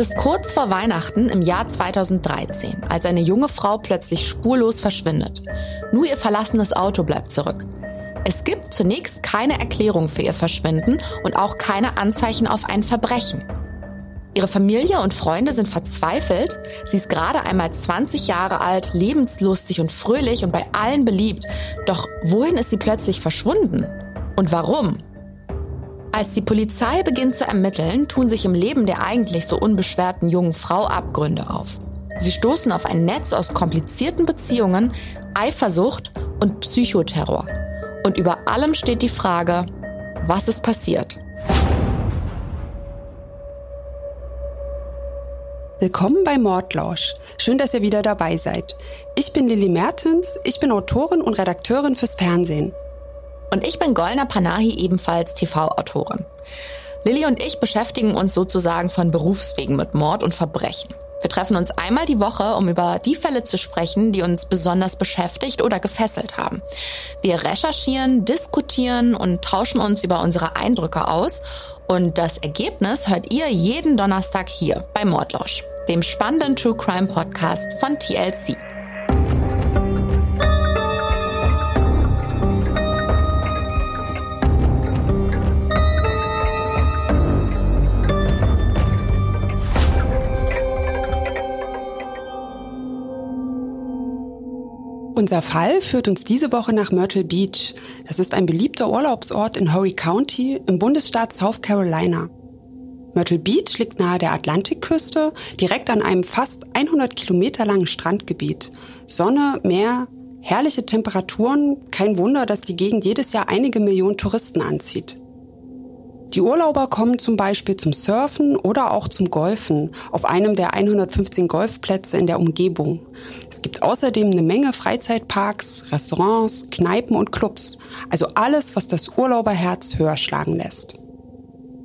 Es ist kurz vor Weihnachten im Jahr 2013, als eine junge Frau plötzlich spurlos verschwindet. Nur ihr verlassenes Auto bleibt zurück. Es gibt zunächst keine Erklärung für ihr Verschwinden und auch keine Anzeichen auf ein Verbrechen. Ihre Familie und Freunde sind verzweifelt. Sie ist gerade einmal 20 Jahre alt, lebenslustig und fröhlich und bei allen beliebt. Doch wohin ist sie plötzlich verschwunden? Und warum? Als die Polizei beginnt zu ermitteln, tun sich im Leben der eigentlich so unbeschwerten jungen Frau Abgründe auf. Sie stoßen auf ein Netz aus komplizierten Beziehungen, Eifersucht und Psychoterror. Und über allem steht die Frage, was ist passiert? Willkommen bei Mordlausch. Schön, dass ihr wieder dabei seid. Ich bin Lilly Mertens, ich bin Autorin und Redakteurin fürs Fernsehen. Und ich bin Golna Panahi, ebenfalls TV-Autorin. Lilly und ich beschäftigen uns sozusagen von Berufswegen mit Mord und Verbrechen. Wir treffen uns einmal die Woche, um über die Fälle zu sprechen, die uns besonders beschäftigt oder gefesselt haben. Wir recherchieren, diskutieren und tauschen uns über unsere Eindrücke aus. Und das Ergebnis hört ihr jeden Donnerstag hier bei Mordlausch dem spannenden True Crime Podcast von TLC. Unser Fall führt uns diese Woche nach Myrtle Beach. Das ist ein beliebter Urlaubsort in Horry County im Bundesstaat South Carolina. Myrtle Beach liegt nahe der Atlantikküste, direkt an einem fast 100 Kilometer langen Strandgebiet. Sonne, Meer, herrliche Temperaturen, kein Wunder, dass die Gegend jedes Jahr einige Millionen Touristen anzieht. Die Urlauber kommen zum Beispiel zum Surfen oder auch zum Golfen auf einem der 115 Golfplätze in der Umgebung. Es gibt außerdem eine Menge Freizeitparks, Restaurants, Kneipen und Clubs. Also alles, was das Urlauberherz höher schlagen lässt.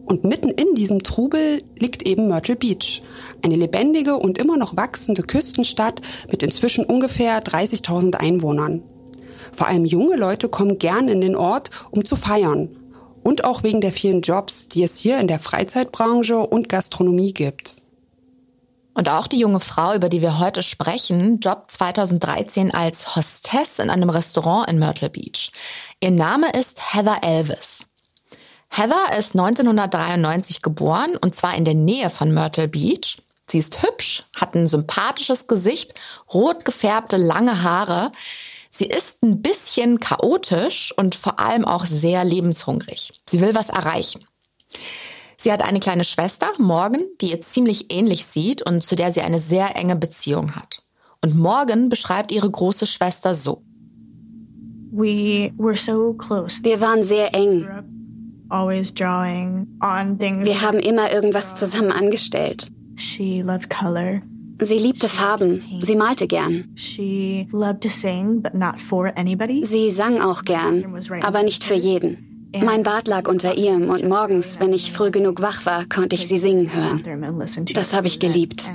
Und mitten in diesem Trubel liegt eben Myrtle Beach, eine lebendige und immer noch wachsende Küstenstadt mit inzwischen ungefähr 30.000 Einwohnern. Vor allem junge Leute kommen gern in den Ort, um zu feiern. Und auch wegen der vielen Jobs, die es hier in der Freizeitbranche und Gastronomie gibt. Und auch die junge Frau, über die wir heute sprechen, jobbt 2013 als Hostess in einem Restaurant in Myrtle Beach. Ihr Name ist Heather Elvis. Heather ist 1993 geboren und zwar in der Nähe von Myrtle Beach. Sie ist hübsch, hat ein sympathisches Gesicht, rot gefärbte lange Haare. Sie ist ein bisschen chaotisch und vor allem auch sehr lebenshungrig. Sie will was erreichen. Sie hat eine kleine Schwester, Morgan, die ihr ziemlich ähnlich sieht und zu der sie eine sehr enge Beziehung hat. Und Morgan beschreibt ihre große Schwester so. Wir waren sehr eng. Wir haben immer irgendwas zusammen angestellt. Sie liebte Farben. Sie malte gern. Sie sang auch gern, aber nicht für jeden. Mein Bart lag unter ihrem und morgens, wenn ich früh genug wach war, konnte ich sie singen hören. Das habe ich geliebt.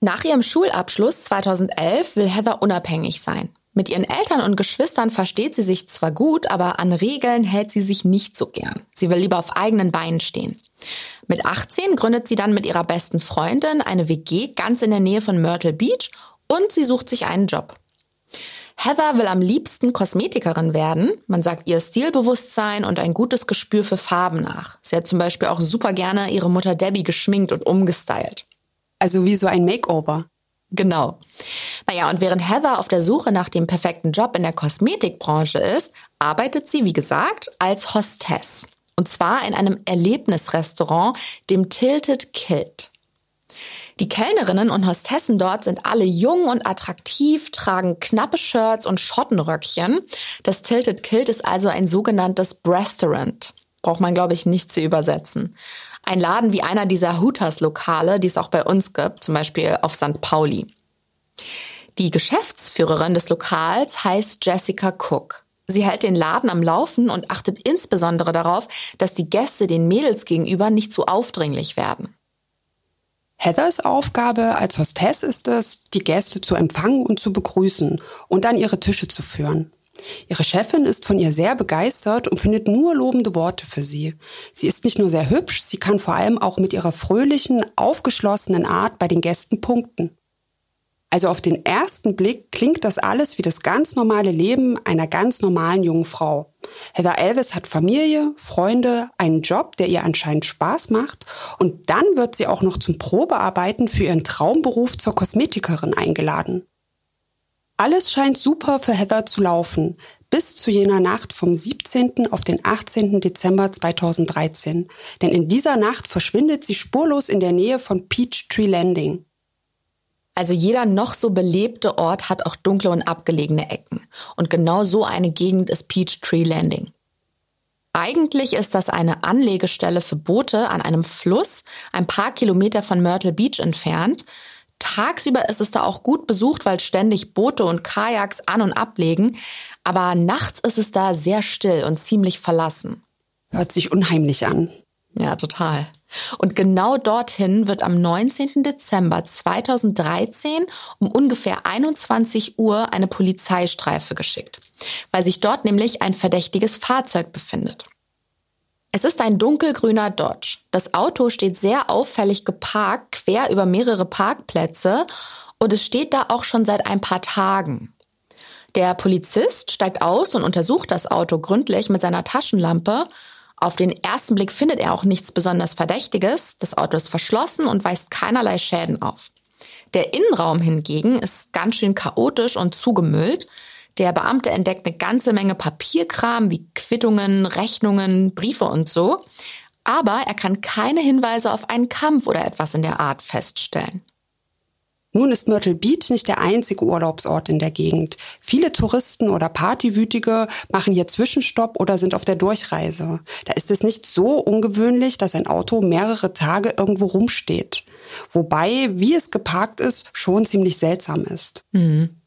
Nach ihrem Schulabschluss 2011 will Heather unabhängig sein. Mit ihren Eltern und Geschwistern versteht sie sich zwar gut, aber an Regeln hält sie sich nicht so gern. Sie will lieber auf eigenen Beinen stehen. Mit 18 gründet sie dann mit ihrer besten Freundin eine WG ganz in der Nähe von Myrtle Beach und sie sucht sich einen Job. Heather will am liebsten Kosmetikerin werden. Man sagt ihr Stilbewusstsein und ein gutes Gespür für Farben nach. Sie hat zum Beispiel auch super gerne ihre Mutter Debbie geschminkt und umgestylt. Also wie so ein Makeover. Genau. Naja, und während Heather auf der Suche nach dem perfekten Job in der Kosmetikbranche ist, arbeitet sie, wie gesagt, als Hostess. Und zwar in einem Erlebnisrestaurant, dem Tilted Kilt. Die Kellnerinnen und Hostessen dort sind alle jung und attraktiv, tragen knappe Shirts und Schottenröckchen. Das Tilted Kilt ist also ein sogenanntes Restaurant. Braucht man, glaube ich, nicht zu übersetzen. Ein Laden wie einer dieser Hooters-Lokale, die es auch bei uns gibt, zum Beispiel auf St. Pauli. Die Geschäftsführerin des Lokals heißt Jessica Cook. Sie hält den Laden am Laufen und achtet insbesondere darauf, dass die Gäste den Mädels gegenüber nicht zu aufdringlich werden. Heathers Aufgabe als Hostess ist es, die Gäste zu empfangen und zu begrüßen und an ihre Tische zu führen. Ihre Chefin ist von ihr sehr begeistert und findet nur lobende Worte für sie. Sie ist nicht nur sehr hübsch, sie kann vor allem auch mit ihrer fröhlichen, aufgeschlossenen Art bei den Gästen punkten. Also auf den ersten Blick klingt das alles wie das ganz normale Leben einer ganz normalen jungen Frau. Heather Elvis hat Familie, Freunde, einen Job, der ihr anscheinend Spaß macht und dann wird sie auch noch zum Probearbeiten für ihren Traumberuf zur Kosmetikerin eingeladen. Alles scheint super für Heather zu laufen, bis zu jener Nacht vom 17. auf den 18. Dezember 2013. Denn in dieser Nacht verschwindet sie spurlos in der Nähe von Peachtree Landing. Also jeder noch so belebte Ort hat auch dunkle und abgelegene Ecken. Und genau so eine Gegend ist Peachtree Landing. Eigentlich ist das eine Anlegestelle für Boote an einem Fluss, ein paar Kilometer von Myrtle Beach entfernt. Tagsüber ist es da auch gut besucht, weil ständig Boote und Kajaks an und ablegen. Aber nachts ist es da sehr still und ziemlich verlassen. Hört sich unheimlich an. Ja, total. Und genau dorthin wird am 19. Dezember 2013 um ungefähr 21 Uhr eine Polizeistreife geschickt, weil sich dort nämlich ein verdächtiges Fahrzeug befindet. Es ist ein dunkelgrüner Dodge. Das Auto steht sehr auffällig geparkt, quer über mehrere Parkplätze und es steht da auch schon seit ein paar Tagen. Der Polizist steigt aus und untersucht das Auto gründlich mit seiner Taschenlampe auf den ersten Blick findet er auch nichts besonders Verdächtiges. Das Auto ist verschlossen und weist keinerlei Schäden auf. Der Innenraum hingegen ist ganz schön chaotisch und zugemüllt. Der Beamte entdeckt eine ganze Menge Papierkram wie Quittungen, Rechnungen, Briefe und so. Aber er kann keine Hinweise auf einen Kampf oder etwas in der Art feststellen. Nun ist Myrtle Beach nicht der einzige Urlaubsort in der Gegend. Viele Touristen oder Partywütige machen hier Zwischenstopp oder sind auf der Durchreise. Da ist es nicht so ungewöhnlich, dass ein Auto mehrere Tage irgendwo rumsteht. Wobei, wie es geparkt ist, schon ziemlich seltsam ist. Mhm.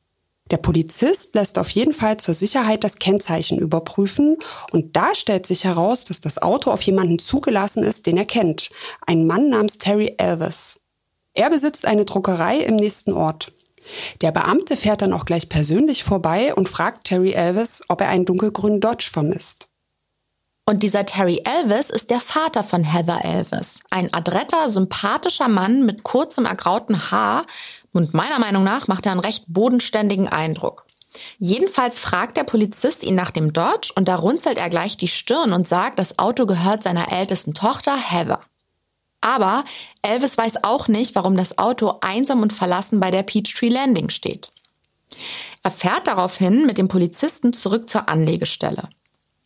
Der Polizist lässt auf jeden Fall zur Sicherheit das Kennzeichen überprüfen und da stellt sich heraus, dass das Auto auf jemanden zugelassen ist, den er kennt. Ein Mann namens Terry Elvis. Er besitzt eine Druckerei im nächsten Ort. Der Beamte fährt dann auch gleich persönlich vorbei und fragt Terry Elvis, ob er einen dunkelgrünen Dodge vermisst. Und dieser Terry Elvis ist der Vater von Heather Elvis. Ein adretter, sympathischer Mann mit kurzem ergrauten Haar und meiner Meinung nach macht er einen recht bodenständigen Eindruck. Jedenfalls fragt der Polizist ihn nach dem Dodge und da runzelt er gleich die Stirn und sagt, das Auto gehört seiner ältesten Tochter Heather. Aber Elvis weiß auch nicht, warum das Auto einsam und verlassen bei der Peachtree Landing steht. Er fährt daraufhin mit dem Polizisten zurück zur Anlegestelle.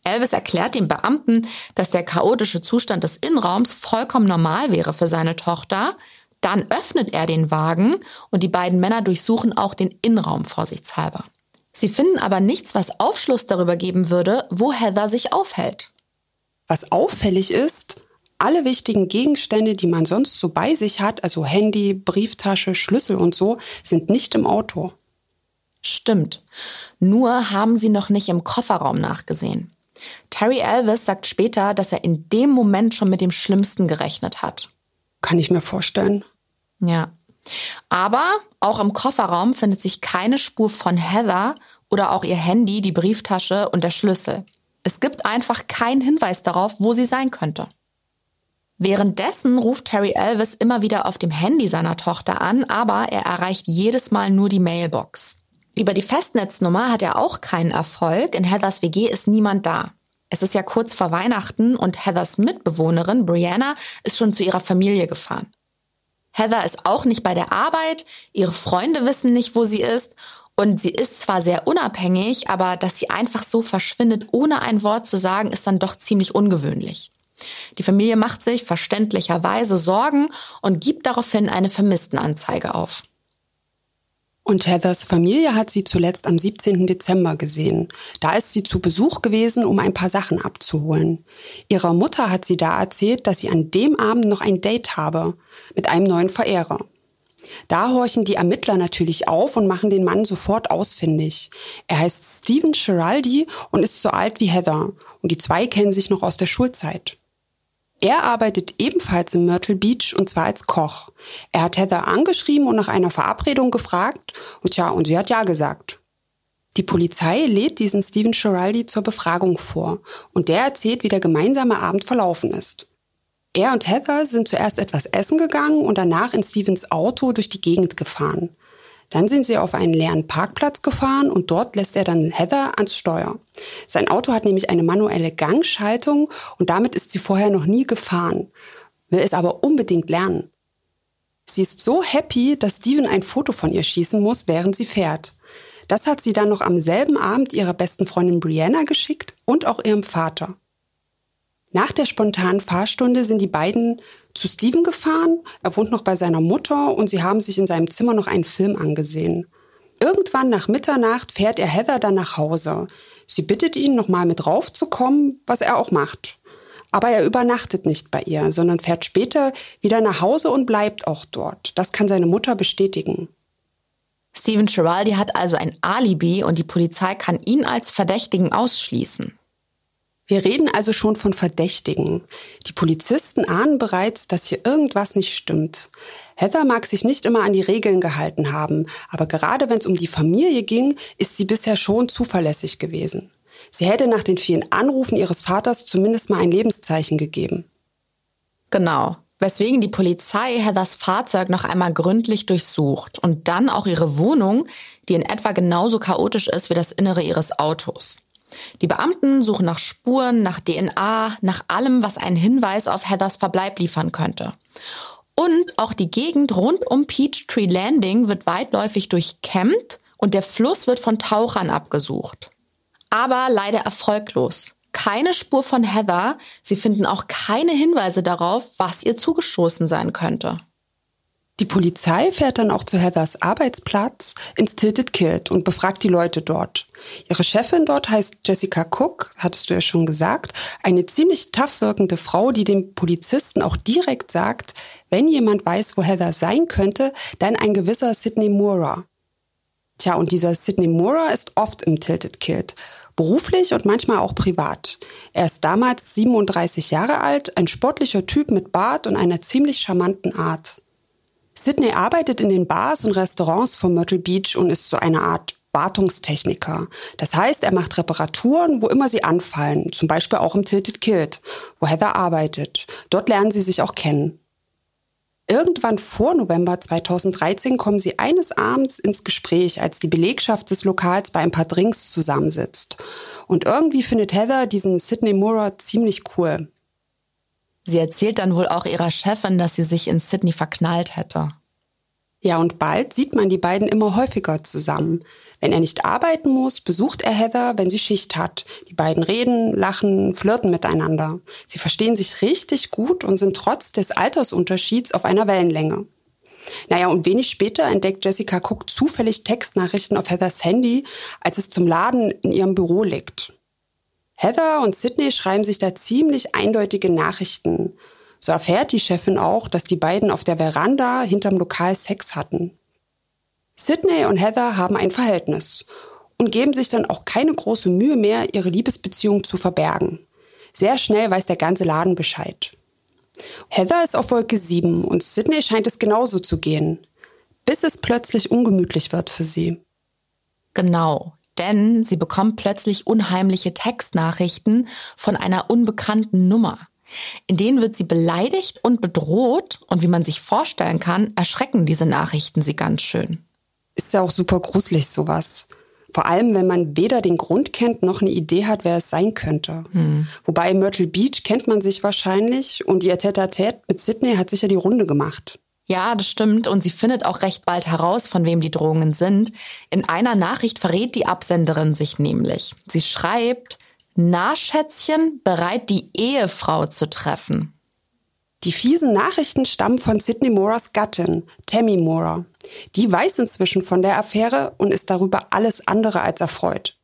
Elvis erklärt dem Beamten, dass der chaotische Zustand des Innenraums vollkommen normal wäre für seine Tochter. Dann öffnet er den Wagen und die beiden Männer durchsuchen auch den Innenraum vorsichtshalber. Sie finden aber nichts, was Aufschluss darüber geben würde, wo Heather sich aufhält. Was auffällig ist, alle wichtigen Gegenstände, die man sonst so bei sich hat, also Handy, Brieftasche, Schlüssel und so, sind nicht im Auto. Stimmt. Nur haben sie noch nicht im Kofferraum nachgesehen. Terry Elvis sagt später, dass er in dem Moment schon mit dem Schlimmsten gerechnet hat. Kann ich mir vorstellen. Ja. Aber auch im Kofferraum findet sich keine Spur von Heather oder auch ihr Handy, die Brieftasche und der Schlüssel. Es gibt einfach keinen Hinweis darauf, wo sie sein könnte. Währenddessen ruft Terry Elvis immer wieder auf dem Handy seiner Tochter an, aber er erreicht jedes Mal nur die Mailbox. Über die Festnetznummer hat er auch keinen Erfolg. In Heathers WG ist niemand da. Es ist ja kurz vor Weihnachten und Heathers Mitbewohnerin Brianna ist schon zu ihrer Familie gefahren. Heather ist auch nicht bei der Arbeit, ihre Freunde wissen nicht, wo sie ist und sie ist zwar sehr unabhängig, aber dass sie einfach so verschwindet, ohne ein Wort zu sagen, ist dann doch ziemlich ungewöhnlich. Die Familie macht sich verständlicherweise Sorgen und gibt daraufhin eine Vermisstenanzeige auf. Und Heathers Familie hat sie zuletzt am 17. Dezember gesehen. Da ist sie zu Besuch gewesen, um ein paar Sachen abzuholen. Ihrer Mutter hat sie da erzählt, dass sie an dem Abend noch ein Date habe mit einem neuen Verehrer. Da horchen die Ermittler natürlich auf und machen den Mann sofort ausfindig. Er heißt Stephen Giraldi und ist so alt wie Heather. Und die zwei kennen sich noch aus der Schulzeit. Er arbeitet ebenfalls in Myrtle Beach und zwar als Koch. Er hat Heather angeschrieben und nach einer Verabredung gefragt und ja, und sie hat ja gesagt. Die Polizei lädt diesen Stephen Schiraldi zur Befragung vor und der erzählt, wie der gemeinsame Abend verlaufen ist. Er und Heather sind zuerst etwas essen gegangen und danach in Stevens Auto durch die Gegend gefahren. Dann sind sie auf einen leeren Parkplatz gefahren und dort lässt er dann Heather ans Steuer. Sein Auto hat nämlich eine manuelle Gangschaltung und damit ist sie vorher noch nie gefahren, will es aber unbedingt lernen. Sie ist so happy, dass Steven ein Foto von ihr schießen muss, während sie fährt. Das hat sie dann noch am selben Abend ihrer besten Freundin Brianna geschickt und auch ihrem Vater. Nach der spontanen Fahrstunde sind die beiden zu Steven gefahren. Er wohnt noch bei seiner Mutter und sie haben sich in seinem Zimmer noch einen Film angesehen. Irgendwann nach Mitternacht fährt er Heather dann nach Hause. Sie bittet ihn, nochmal mit raufzukommen, was er auch macht. Aber er übernachtet nicht bei ihr, sondern fährt später wieder nach Hause und bleibt auch dort. Das kann seine Mutter bestätigen. Steven Giraldi hat also ein Alibi und die Polizei kann ihn als Verdächtigen ausschließen. Wir reden also schon von Verdächtigen. Die Polizisten ahnen bereits, dass hier irgendwas nicht stimmt. Heather mag sich nicht immer an die Regeln gehalten haben, aber gerade wenn es um die Familie ging, ist sie bisher schon zuverlässig gewesen. Sie hätte nach den vielen Anrufen ihres Vaters zumindest mal ein Lebenszeichen gegeben. Genau, weswegen die Polizei Heathers Fahrzeug noch einmal gründlich durchsucht und dann auch ihre Wohnung, die in etwa genauso chaotisch ist wie das Innere ihres Autos. Die Beamten suchen nach Spuren, nach DNA, nach allem, was einen Hinweis auf Heathers Verbleib liefern könnte. Und auch die Gegend rund um Peachtree Landing wird weitläufig durchkämmt und der Fluss wird von Tauchern abgesucht. Aber leider erfolglos. Keine Spur von Heather. Sie finden auch keine Hinweise darauf, was ihr zugestoßen sein könnte. Die Polizei fährt dann auch zu Heathers Arbeitsplatz ins Tilted Kid und befragt die Leute dort. Ihre Chefin dort heißt Jessica Cook, hattest du ja schon gesagt, eine ziemlich tough wirkende Frau, die dem Polizisten auch direkt sagt, wenn jemand weiß, wo Heather sein könnte, dann ein gewisser Sidney Moore. Tja, und dieser Sidney Moore ist oft im Tilted Kid. Beruflich und manchmal auch privat. Er ist damals 37 Jahre alt, ein sportlicher Typ mit Bart und einer ziemlich charmanten Art. Sidney arbeitet in den Bars und Restaurants von Myrtle Beach und ist so eine Art Wartungstechniker. Das heißt, er macht Reparaturen, wo immer sie anfallen, zum Beispiel auch im Tilted Kid, wo Heather arbeitet. Dort lernen sie sich auch kennen. Irgendwann vor November 2013 kommen sie eines Abends ins Gespräch, als die Belegschaft des Lokals bei ein paar Drinks zusammensitzt. Und irgendwie findet Heather diesen Sidney Moore ziemlich cool. Sie erzählt dann wohl auch ihrer Chefin, dass sie sich in Sydney verknallt hätte. Ja, und bald sieht man die beiden immer häufiger zusammen. Wenn er nicht arbeiten muss, besucht er Heather, wenn sie Schicht hat. Die beiden reden, lachen, flirten miteinander. Sie verstehen sich richtig gut und sind trotz des Altersunterschieds auf einer Wellenlänge. Naja, und wenig später entdeckt Jessica Cook zufällig Textnachrichten auf Heathers Handy, als es zum Laden in ihrem Büro liegt. Heather und Sydney schreiben sich da ziemlich eindeutige Nachrichten. So erfährt die Chefin auch, dass die beiden auf der Veranda hinterm Lokal Sex hatten. Sydney und Heather haben ein Verhältnis und geben sich dann auch keine große Mühe mehr, ihre Liebesbeziehung zu verbergen. Sehr schnell weiß der ganze Laden Bescheid. Heather ist auf Wolke 7 und Sydney scheint es genauso zu gehen, bis es plötzlich ungemütlich wird für sie. Genau, denn sie bekommt plötzlich unheimliche Textnachrichten von einer unbekannten Nummer. In denen wird sie beleidigt und bedroht und wie man sich vorstellen kann, erschrecken diese Nachrichten sie ganz schön. Ist ja auch super gruselig sowas. Vor allem, wenn man weder den Grund kennt noch eine Idee hat, wer es sein könnte. Hm. Wobei Myrtle Beach kennt man sich wahrscheinlich und ihr Tête-à-Tête mit Sydney hat sicher die Runde gemacht. Ja, das stimmt. Und sie findet auch recht bald heraus, von wem die Drohungen sind. In einer Nachricht verrät die Absenderin sich nämlich. Sie schreibt, Na, Schätzchen, bereit, die Ehefrau zu treffen. Die fiesen Nachrichten stammen von Sidney Moras Gattin, Tammy Mora. Die weiß inzwischen von der Affäre und ist darüber alles andere als erfreut.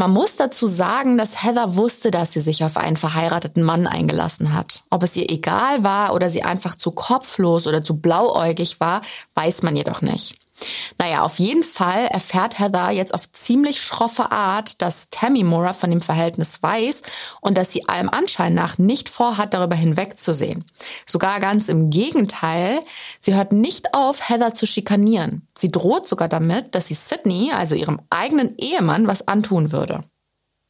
Man muss dazu sagen, dass Heather wusste, dass sie sich auf einen verheirateten Mann eingelassen hat. Ob es ihr egal war oder sie einfach zu kopflos oder zu blauäugig war, weiß man jedoch nicht. Naja, auf jeden Fall erfährt Heather jetzt auf ziemlich schroffe Art, dass Tammy Mora von dem Verhältnis weiß und dass sie allem Anschein nach nicht vorhat, darüber hinwegzusehen. Sogar ganz im Gegenteil, sie hört nicht auf, Heather zu schikanieren. Sie droht sogar damit, dass sie Sydney, also ihrem eigenen Ehemann, was antun würde.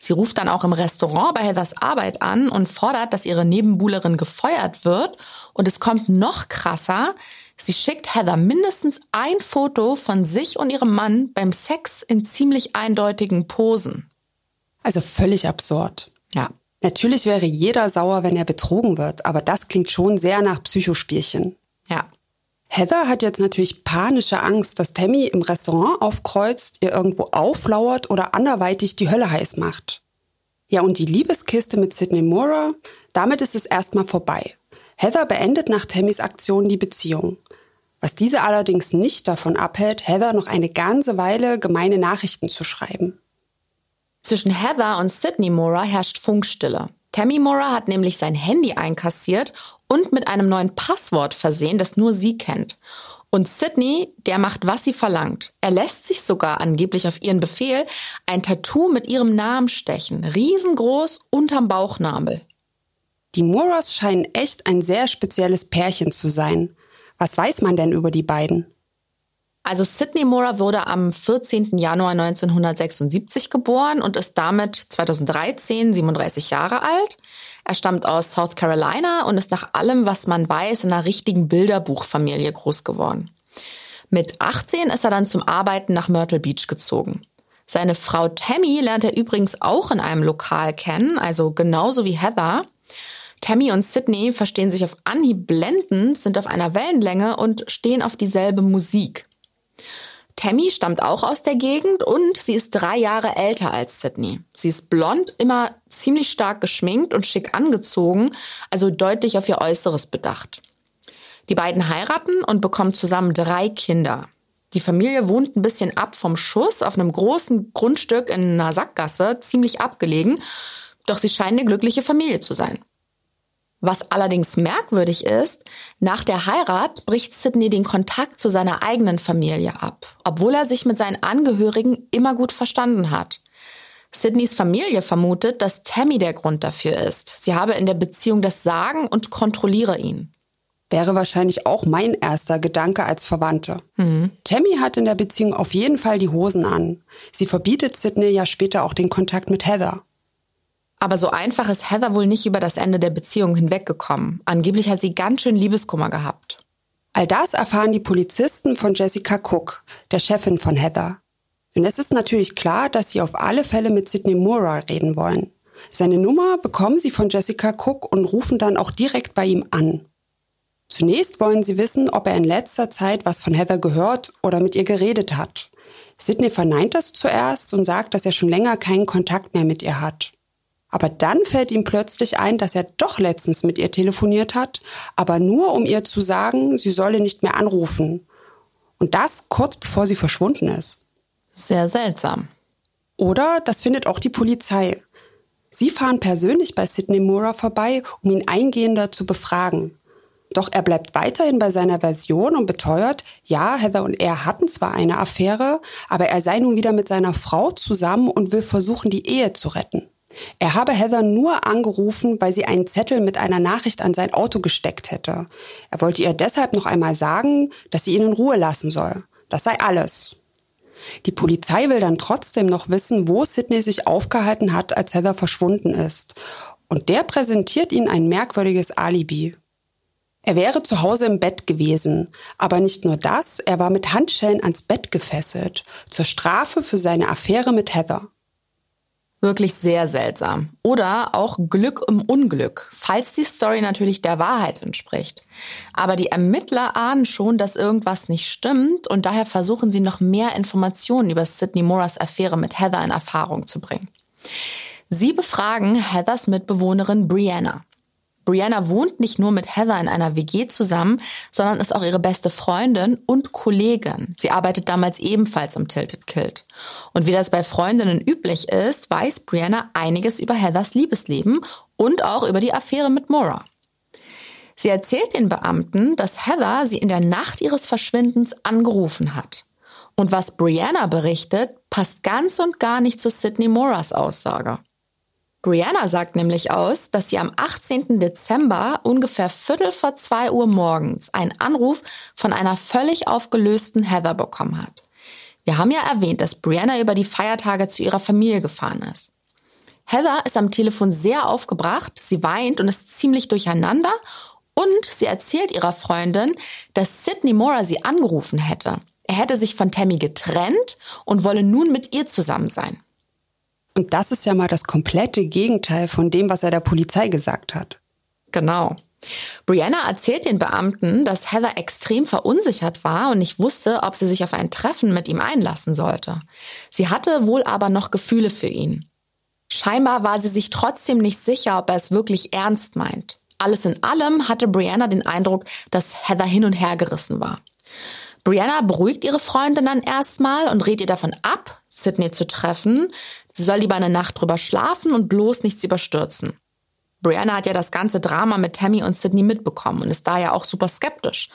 Sie ruft dann auch im Restaurant bei Heathers Arbeit an und fordert, dass ihre Nebenbuhlerin gefeuert wird. Und es kommt noch krasser. Sie schickt Heather mindestens ein Foto von sich und ihrem Mann beim Sex in ziemlich eindeutigen Posen. Also völlig absurd. Ja. Natürlich wäre jeder sauer, wenn er betrogen wird, aber das klingt schon sehr nach Psychospielchen. Ja. Heather hat jetzt natürlich panische Angst, dass Tammy im Restaurant aufkreuzt, ihr irgendwo auflauert oder anderweitig die Hölle heiß macht. Ja, und die Liebeskiste mit Sidney Mora, damit ist es erstmal vorbei. Heather beendet nach Tammys Aktion die Beziehung. Was diese allerdings nicht davon abhält, Heather noch eine ganze Weile gemeine Nachrichten zu schreiben. Zwischen Heather und Sidney Mora herrscht Funkstille. Tammy Mora hat nämlich sein Handy einkassiert und mit einem neuen Passwort versehen, das nur sie kennt. Und Sidney, der macht, was sie verlangt. Er lässt sich sogar angeblich auf ihren Befehl ein Tattoo mit ihrem Namen stechen, riesengroß unterm Bauchnabel. Die Moras scheinen echt ein sehr spezielles Pärchen zu sein. Was weiß man denn über die beiden? Also Sidney Mora wurde am 14. Januar 1976 geboren und ist damit 2013 37 Jahre alt. Er stammt aus South Carolina und ist nach allem, was man weiß, in einer richtigen Bilderbuchfamilie groß geworden. Mit 18 ist er dann zum Arbeiten nach Myrtle Beach gezogen. Seine Frau Tammy lernt er übrigens auch in einem Lokal kennen, also genauso wie Heather. Tammy und Sydney verstehen sich auf Anhieb blendend, sind auf einer Wellenlänge und stehen auf dieselbe Musik. Tammy stammt auch aus der Gegend und sie ist drei Jahre älter als Sydney. Sie ist blond, immer ziemlich stark geschminkt und schick angezogen, also deutlich auf ihr Äußeres bedacht. Die beiden heiraten und bekommen zusammen drei Kinder. Die Familie wohnt ein bisschen ab vom Schuss auf einem großen Grundstück in einer Sackgasse, ziemlich abgelegen, doch sie scheinen eine glückliche Familie zu sein. Was allerdings merkwürdig ist, nach der Heirat bricht Sidney den Kontakt zu seiner eigenen Familie ab, obwohl er sich mit seinen Angehörigen immer gut verstanden hat. Sidneys Familie vermutet, dass Tammy der Grund dafür ist. Sie habe in der Beziehung das Sagen und kontrolliere ihn. Wäre wahrscheinlich auch mein erster Gedanke als Verwandte. Mhm. Tammy hat in der Beziehung auf jeden Fall die Hosen an. Sie verbietet Sidney ja später auch den Kontakt mit Heather. Aber so einfach ist Heather wohl nicht über das Ende der Beziehung hinweggekommen. Angeblich hat sie ganz schön Liebeskummer gehabt. All das erfahren die Polizisten von Jessica Cook, der Chefin von Heather. Und es ist natürlich klar, dass sie auf alle Fälle mit Sidney Mora reden wollen. Seine Nummer bekommen sie von Jessica Cook und rufen dann auch direkt bei ihm an. Zunächst wollen sie wissen, ob er in letzter Zeit was von Heather gehört oder mit ihr geredet hat. Sidney verneint das zuerst und sagt, dass er schon länger keinen Kontakt mehr mit ihr hat. Aber dann fällt ihm plötzlich ein, dass er doch letztens mit ihr telefoniert hat, aber nur um ihr zu sagen, sie solle nicht mehr anrufen. Und das kurz bevor sie verschwunden ist. Sehr seltsam. Oder das findet auch die Polizei. Sie fahren persönlich bei Sidney Mora vorbei, um ihn eingehender zu befragen. Doch er bleibt weiterhin bei seiner Version und beteuert, ja, Heather und er hatten zwar eine Affäre, aber er sei nun wieder mit seiner Frau zusammen und will versuchen, die Ehe zu retten. Er habe Heather nur angerufen, weil sie einen Zettel mit einer Nachricht an sein Auto gesteckt hätte. Er wollte ihr deshalb noch einmal sagen, dass sie ihn in Ruhe lassen soll. Das sei alles. Die Polizei will dann trotzdem noch wissen, wo Sidney sich aufgehalten hat, als Heather verschwunden ist. Und der präsentiert ihnen ein merkwürdiges Alibi. Er wäre zu Hause im Bett gewesen, aber nicht nur das, er war mit Handschellen ans Bett gefesselt, zur Strafe für seine Affäre mit Heather. Wirklich sehr seltsam. Oder auch Glück im Unglück, falls die Story natürlich der Wahrheit entspricht. Aber die Ermittler ahnen schon, dass irgendwas nicht stimmt und daher versuchen sie noch mehr Informationen über Sidney Moras Affäre mit Heather in Erfahrung zu bringen. Sie befragen Heathers Mitbewohnerin Brianna. Brianna wohnt nicht nur mit Heather in einer WG zusammen, sondern ist auch ihre beste Freundin und Kollegin. Sie arbeitet damals ebenfalls am Tilted Kilt. Und wie das bei Freundinnen üblich ist, weiß Brianna einiges über Heathers Liebesleben und auch über die Affäre mit Mora. Sie erzählt den Beamten, dass Heather sie in der Nacht ihres Verschwindens angerufen hat. Und was Brianna berichtet, passt ganz und gar nicht zu Sidney Moras Aussage. Brianna sagt nämlich aus, dass sie am 18. Dezember ungefähr Viertel vor zwei Uhr morgens einen Anruf von einer völlig aufgelösten Heather bekommen hat. Wir haben ja erwähnt, dass Brianna über die Feiertage zu ihrer Familie gefahren ist. Heather ist am Telefon sehr aufgebracht, sie weint und ist ziemlich durcheinander und sie erzählt ihrer Freundin, dass Sidney Mora sie angerufen hätte. Er hätte sich von Tammy getrennt und wolle nun mit ihr zusammen sein. Und das ist ja mal das komplette Gegenteil von dem, was er der Polizei gesagt hat. Genau. Brianna erzählt den Beamten, dass Heather extrem verunsichert war und nicht wusste, ob sie sich auf ein Treffen mit ihm einlassen sollte. Sie hatte wohl aber noch Gefühle für ihn. Scheinbar war sie sich trotzdem nicht sicher, ob er es wirklich ernst meint. Alles in allem hatte Brianna den Eindruck, dass Heather hin und her gerissen war. Brianna beruhigt ihre Freundin dann erstmal und rät ihr davon ab, Sydney zu treffen. Sie soll lieber eine Nacht drüber schlafen und bloß nichts überstürzen. Brianna hat ja das ganze Drama mit Tammy und Sydney mitbekommen und ist daher auch super skeptisch.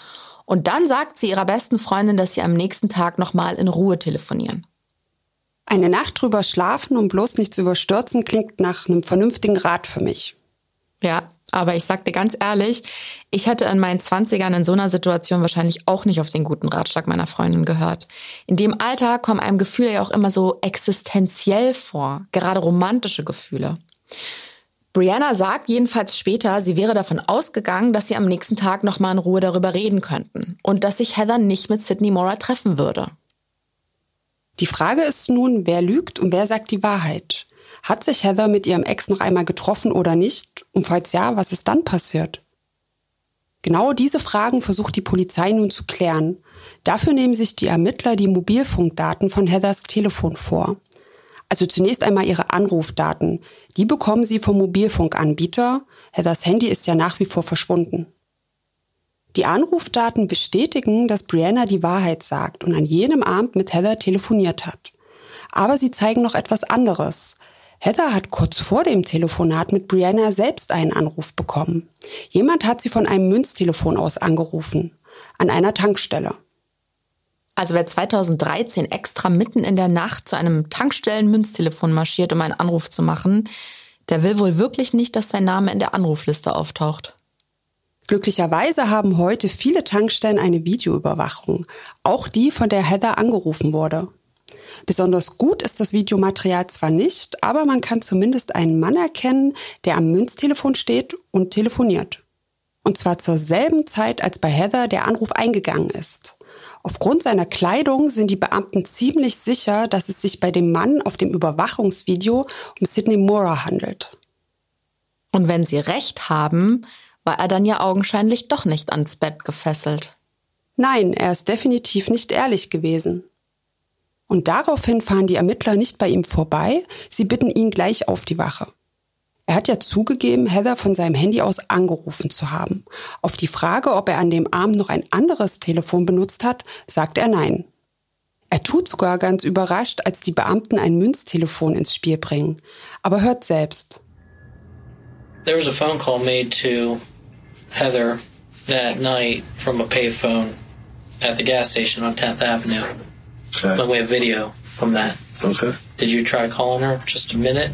Und dann sagt sie ihrer besten Freundin, dass sie am nächsten Tag nochmal in Ruhe telefonieren. Eine Nacht drüber schlafen, um bloß nicht zu überstürzen, klingt nach einem vernünftigen Rat für mich. Ja, aber ich sag dir ganz ehrlich, ich hätte in meinen Zwanzigern in so einer Situation wahrscheinlich auch nicht auf den guten Ratschlag meiner Freundin gehört. In dem Alter kommen einem Gefühle ja auch immer so existenziell vor, gerade romantische Gefühle. Brianna sagt jedenfalls später, sie wäre davon ausgegangen, dass sie am nächsten Tag nochmal in Ruhe darüber reden könnten und dass sich Heather nicht mit Sidney Mora treffen würde. Die Frage ist nun, wer lügt und wer sagt die Wahrheit? Hat sich Heather mit ihrem Ex noch einmal getroffen oder nicht? Und falls ja, was ist dann passiert? Genau diese Fragen versucht die Polizei nun zu klären. Dafür nehmen sich die Ermittler die Mobilfunkdaten von Heathers Telefon vor. Also zunächst einmal ihre Anrufdaten. Die bekommen sie vom Mobilfunkanbieter. Heathers Handy ist ja nach wie vor verschwunden. Die Anrufdaten bestätigen, dass Brianna die Wahrheit sagt und an jenem Abend mit Heather telefoniert hat. Aber sie zeigen noch etwas anderes. Heather hat kurz vor dem Telefonat mit Brianna selbst einen Anruf bekommen. Jemand hat sie von einem Münztelefon aus angerufen. An einer Tankstelle. Also wer 2013 extra mitten in der Nacht zu einem Tankstellen-Münztelefon marschiert, um einen Anruf zu machen, der will wohl wirklich nicht, dass sein Name in der Anrufliste auftaucht. Glücklicherweise haben heute viele Tankstellen eine Videoüberwachung, auch die, von der Heather angerufen wurde. Besonders gut ist das Videomaterial zwar nicht, aber man kann zumindest einen Mann erkennen, der am Münztelefon steht und telefoniert. Und zwar zur selben Zeit, als bei Heather der Anruf eingegangen ist. Aufgrund seiner Kleidung sind die Beamten ziemlich sicher, dass es sich bei dem Mann auf dem Überwachungsvideo um Sidney Mora handelt. Und wenn sie recht haben, war er dann ja augenscheinlich doch nicht ans Bett gefesselt. Nein, er ist definitiv nicht ehrlich gewesen. Und daraufhin fahren die Ermittler nicht bei ihm vorbei, sie bitten ihn gleich auf die Wache. Er hat ja zugegeben, Heather von seinem Handy aus angerufen zu haben. Auf die Frage, ob er an dem Abend noch ein anderes Telefon benutzt hat, sagt er nein. Er tut sogar ganz überrascht, als die Beamten ein Münztelefon ins Spiel bringen. Aber hört selbst. There was a phone call made to Heather that night from a payphone at the gas station on 10th Avenue. Okay. But we have video from that. Okay. Did you try calling her? Just a minute?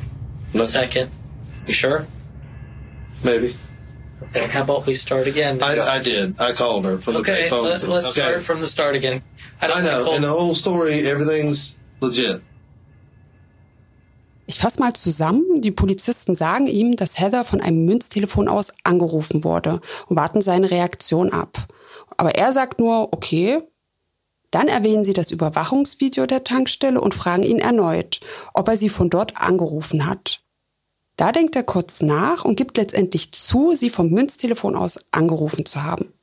No. A second? You sure? Maybe. Okay, how about we start again? I, I did. I called her from okay, the phone. Let, us okay. start from the start again. I, I know. In the whole story, everything's legit. Ich fasse mal zusammen. Die Polizisten sagen ihm, dass Heather von einem Münztelefon aus angerufen wurde und warten seine Reaktion ab. Aber er sagt nur, okay. Dann erwähnen sie das Überwachungsvideo der Tankstelle und fragen ihn erneut, ob er sie von dort angerufen hat. Da denkt er kurz nach und gibt letztendlich zu, sie vom Münztelefon aus angerufen zu haben.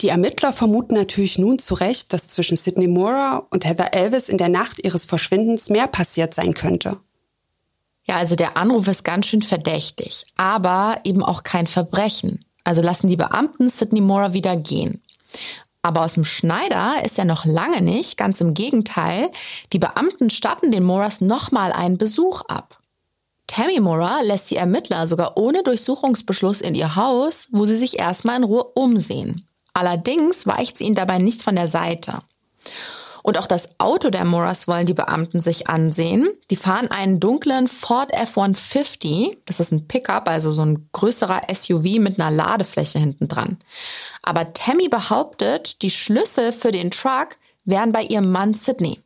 Die Ermittler vermuten natürlich nun zu Recht, dass zwischen Sidney Mora und Heather Elvis in der Nacht ihres Verschwindens mehr passiert sein könnte. Ja, also der Anruf ist ganz schön verdächtig, aber eben auch kein Verbrechen. Also lassen die Beamten Sidney Mora wieder gehen. Aber aus dem Schneider ist er noch lange nicht, ganz im Gegenteil. Die Beamten statten den Moras nochmal einen Besuch ab. Tammy Mora lässt die Ermittler sogar ohne Durchsuchungsbeschluss in ihr Haus, wo sie sich erstmal in Ruhe umsehen. Allerdings weicht sie ihn dabei nicht von der Seite. Und auch das Auto der Moras wollen die Beamten sich ansehen. Die fahren einen dunklen Ford F-150. Das ist ein Pickup, also so ein größerer SUV mit einer Ladefläche hinten dran. Aber Tammy behauptet, die Schlüssel für den Truck wären bei ihrem Mann Sydney.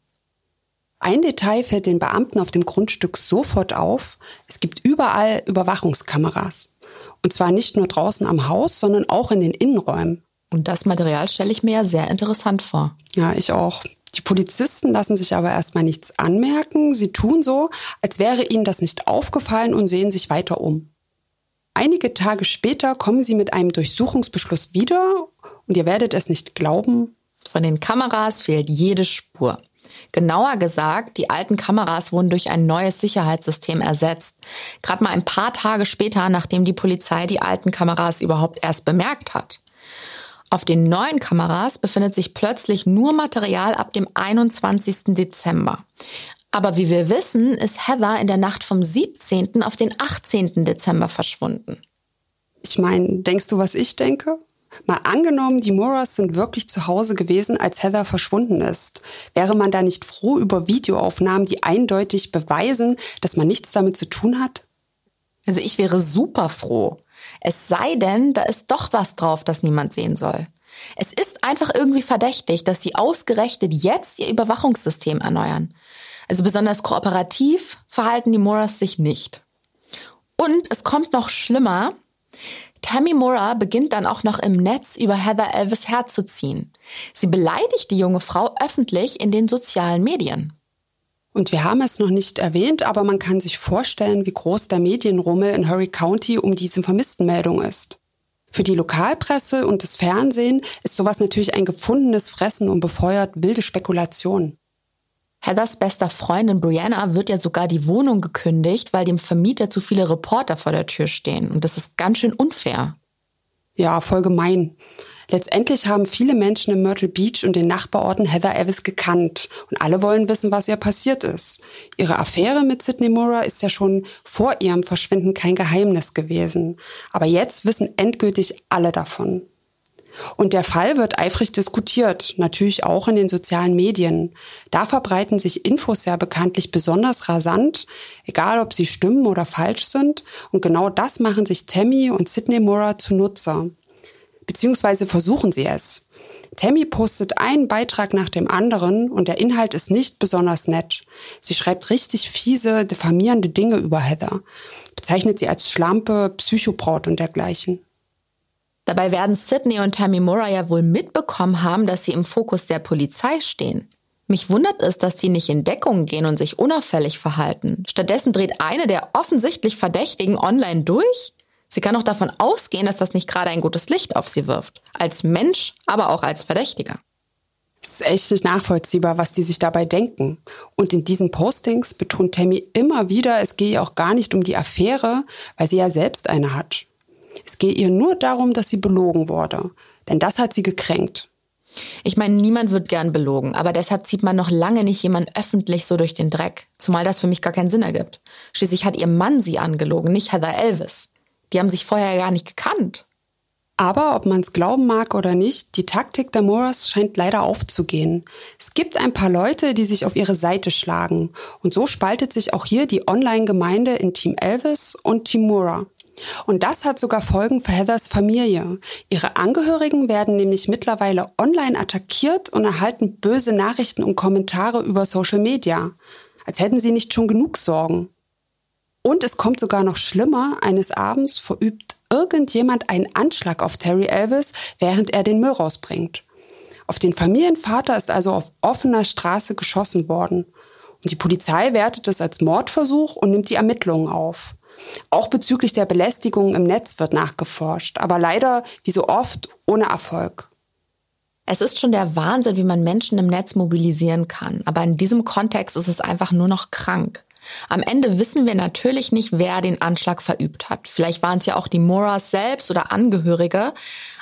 Ein Detail fällt den Beamten auf dem Grundstück sofort auf. Es gibt überall Überwachungskameras. Und zwar nicht nur draußen am Haus, sondern auch in den Innenräumen. Und das Material stelle ich mir ja sehr interessant vor. Ja, ich auch. Die Polizisten lassen sich aber erstmal nichts anmerken. Sie tun so, als wäre ihnen das nicht aufgefallen und sehen sich weiter um. Einige Tage später kommen sie mit einem Durchsuchungsbeschluss wieder und ihr werdet es nicht glauben. Von den Kameras fehlt jede Spur. Genauer gesagt, die alten Kameras wurden durch ein neues Sicherheitssystem ersetzt. Gerade mal ein paar Tage später, nachdem die Polizei die alten Kameras überhaupt erst bemerkt hat. Auf den neuen Kameras befindet sich plötzlich nur Material ab dem 21. Dezember. Aber wie wir wissen, ist Heather in der Nacht vom 17. auf den 18. Dezember verschwunden. Ich meine, denkst du, was ich denke? Mal angenommen, die Moras sind wirklich zu Hause gewesen, als Heather verschwunden ist. Wäre man da nicht froh über Videoaufnahmen, die eindeutig beweisen, dass man nichts damit zu tun hat? Also ich wäre super froh. Es sei denn, da ist doch was drauf, das niemand sehen soll. Es ist einfach irgendwie verdächtig, dass sie ausgerechnet jetzt ihr Überwachungssystem erneuern. Also besonders kooperativ verhalten die Moras sich nicht. Und es kommt noch schlimmer. Tammy Mora beginnt dann auch noch im Netz über Heather Elvis herzuziehen. Sie beleidigt die junge Frau öffentlich in den sozialen Medien. Und wir haben es noch nicht erwähnt, aber man kann sich vorstellen, wie groß der Medienrummel in Horry County um diese Vermisstenmeldung ist. Für die Lokalpresse und das Fernsehen ist sowas natürlich ein gefundenes Fressen und befeuert wilde Spekulationen. Heathers bester Freundin Brianna wird ja sogar die Wohnung gekündigt, weil dem Vermieter zu viele Reporter vor der Tür stehen. Und das ist ganz schön unfair. Ja, voll gemein. Letztendlich haben viele Menschen in Myrtle Beach und den Nachbarorten Heather Elvis gekannt und alle wollen wissen, was ihr passiert ist. Ihre Affäre mit Sidney Mora ist ja schon vor ihrem Verschwinden kein Geheimnis gewesen. Aber jetzt wissen endgültig alle davon. Und der Fall wird eifrig diskutiert, natürlich auch in den sozialen Medien. Da verbreiten sich Infos ja bekanntlich besonders rasant, egal ob sie stimmen oder falsch sind. Und genau das machen sich Tammy und Sidney Mora zunutze beziehungsweise versuchen sie es. Tammy postet einen Beitrag nach dem anderen und der Inhalt ist nicht besonders nett. Sie schreibt richtig fiese, diffamierende Dinge über Heather, bezeichnet sie als Schlampe, Psychobraut und dergleichen. Dabei werden Sydney und Tammy Mora ja wohl mitbekommen haben, dass sie im Fokus der Polizei stehen. Mich wundert es, dass die nicht in Deckung gehen und sich unauffällig verhalten. Stattdessen dreht eine der offensichtlich Verdächtigen online durch. Sie kann auch davon ausgehen, dass das nicht gerade ein gutes Licht auf sie wirft. Als Mensch, aber auch als Verdächtiger. Es ist echt nicht nachvollziehbar, was die sich dabei denken. Und in diesen Postings betont Tammy immer wieder, es gehe ihr auch gar nicht um die Affäre, weil sie ja selbst eine hat. Es gehe ihr nur darum, dass sie belogen wurde. Denn das hat sie gekränkt. Ich meine, niemand wird gern belogen, aber deshalb zieht man noch lange nicht jemanden öffentlich so durch den Dreck. Zumal das für mich gar keinen Sinn ergibt. Schließlich hat ihr Mann sie angelogen, nicht Heather Elvis. Die haben sich vorher gar nicht gekannt. Aber ob man es glauben mag oder nicht, die Taktik der Moras scheint leider aufzugehen. Es gibt ein paar Leute, die sich auf ihre Seite schlagen. Und so spaltet sich auch hier die Online-Gemeinde in Team Elvis und Team Mora. Und das hat sogar Folgen für Heathers Familie. Ihre Angehörigen werden nämlich mittlerweile online attackiert und erhalten böse Nachrichten und Kommentare über Social Media. Als hätten sie nicht schon genug Sorgen. Und es kommt sogar noch schlimmer. Eines Abends verübt irgendjemand einen Anschlag auf Terry Elvis, während er den Müll rausbringt. Auf den Familienvater ist also auf offener Straße geschossen worden. Und die Polizei wertet es als Mordversuch und nimmt die Ermittlungen auf. Auch bezüglich der Belästigung im Netz wird nachgeforscht, aber leider, wie so oft, ohne Erfolg. Es ist schon der Wahnsinn, wie man Menschen im Netz mobilisieren kann, aber in diesem Kontext ist es einfach nur noch krank. Am Ende wissen wir natürlich nicht, wer den Anschlag verübt hat. Vielleicht waren es ja auch die Moras selbst oder Angehörige.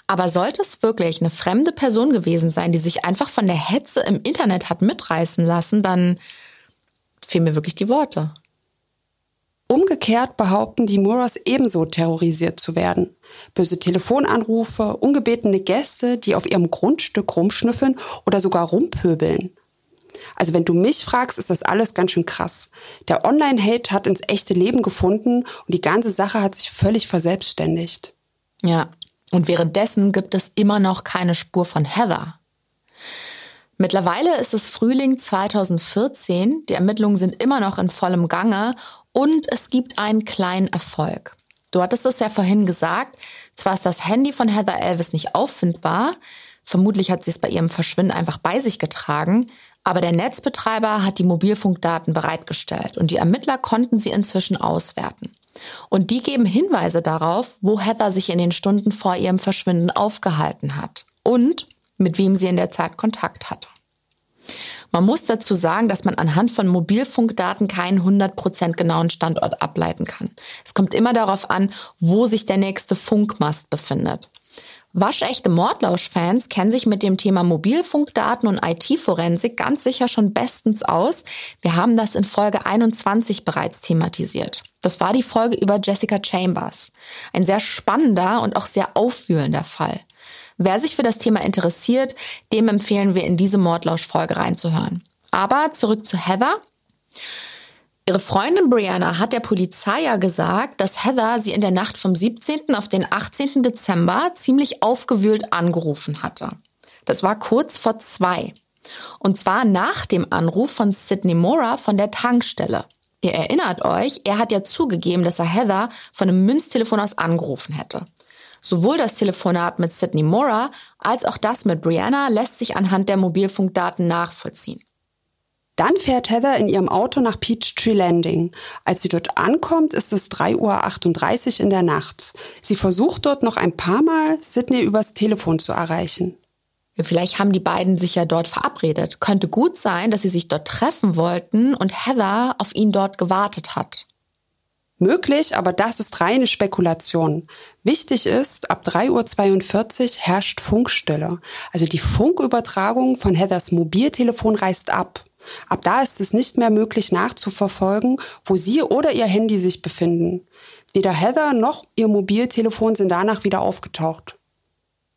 Aber sollte es wirklich eine fremde Person gewesen sein, die sich einfach von der Hetze im Internet hat mitreißen lassen, dann fehlen mir wirklich die Worte. Umgekehrt behaupten die Moras ebenso terrorisiert zu werden. Böse Telefonanrufe, ungebetene Gäste, die auf ihrem Grundstück rumschnüffeln oder sogar rumpöbeln. Also wenn du mich fragst, ist das alles ganz schön krass. Der Online-Hate hat ins echte Leben gefunden und die ganze Sache hat sich völlig verselbstständigt. Ja, und währenddessen gibt es immer noch keine Spur von Heather. Mittlerweile ist es Frühling 2014, die Ermittlungen sind immer noch in vollem Gange und es gibt einen kleinen Erfolg. Du hattest es ja vorhin gesagt, zwar ist das Handy von Heather Elvis nicht auffindbar, vermutlich hat sie es bei ihrem Verschwinden einfach bei sich getragen, aber der Netzbetreiber hat die Mobilfunkdaten bereitgestellt und die Ermittler konnten sie inzwischen auswerten. Und die geben Hinweise darauf, wo Heather sich in den Stunden vor ihrem Verschwinden aufgehalten hat und mit wem sie in der Zeit Kontakt hatte. Man muss dazu sagen, dass man anhand von Mobilfunkdaten keinen 100% genauen Standort ableiten kann. Es kommt immer darauf an, wo sich der nächste Funkmast befindet. Waschechte Mordlausch-Fans kennen sich mit dem Thema Mobilfunkdaten und IT-Forensik ganz sicher schon bestens aus. Wir haben das in Folge 21 bereits thematisiert. Das war die Folge über Jessica Chambers. Ein sehr spannender und auch sehr aufwühlender Fall. Wer sich für das Thema interessiert, dem empfehlen wir in diese Mordlausch-Folge reinzuhören. Aber zurück zu Heather. Ihre Freundin Brianna hat der Polizei ja gesagt, dass Heather sie in der Nacht vom 17. auf den 18. Dezember ziemlich aufgewühlt angerufen hatte. Das war kurz vor zwei. Und zwar nach dem Anruf von Sidney Mora von der Tankstelle. Ihr erinnert euch, er hat ja zugegeben, dass er Heather von einem Münztelefon aus angerufen hätte. Sowohl das Telefonat mit Sidney Mora als auch das mit Brianna lässt sich anhand der Mobilfunkdaten nachvollziehen. Dann fährt Heather in ihrem Auto nach Peachtree Landing. Als sie dort ankommt, ist es 3.38 Uhr in der Nacht. Sie versucht dort noch ein paar Mal, Sydney übers Telefon zu erreichen. Vielleicht haben die beiden sich ja dort verabredet. Könnte gut sein, dass sie sich dort treffen wollten und Heather auf ihn dort gewartet hat. Möglich, aber das ist reine Spekulation. Wichtig ist, ab 3.42 Uhr herrscht Funkstille. Also die Funkübertragung von Heathers Mobiltelefon reißt ab. Ab da ist es nicht mehr möglich nachzuverfolgen, wo sie oder ihr Handy sich befinden. Weder Heather noch ihr Mobiltelefon sind danach wieder aufgetaucht.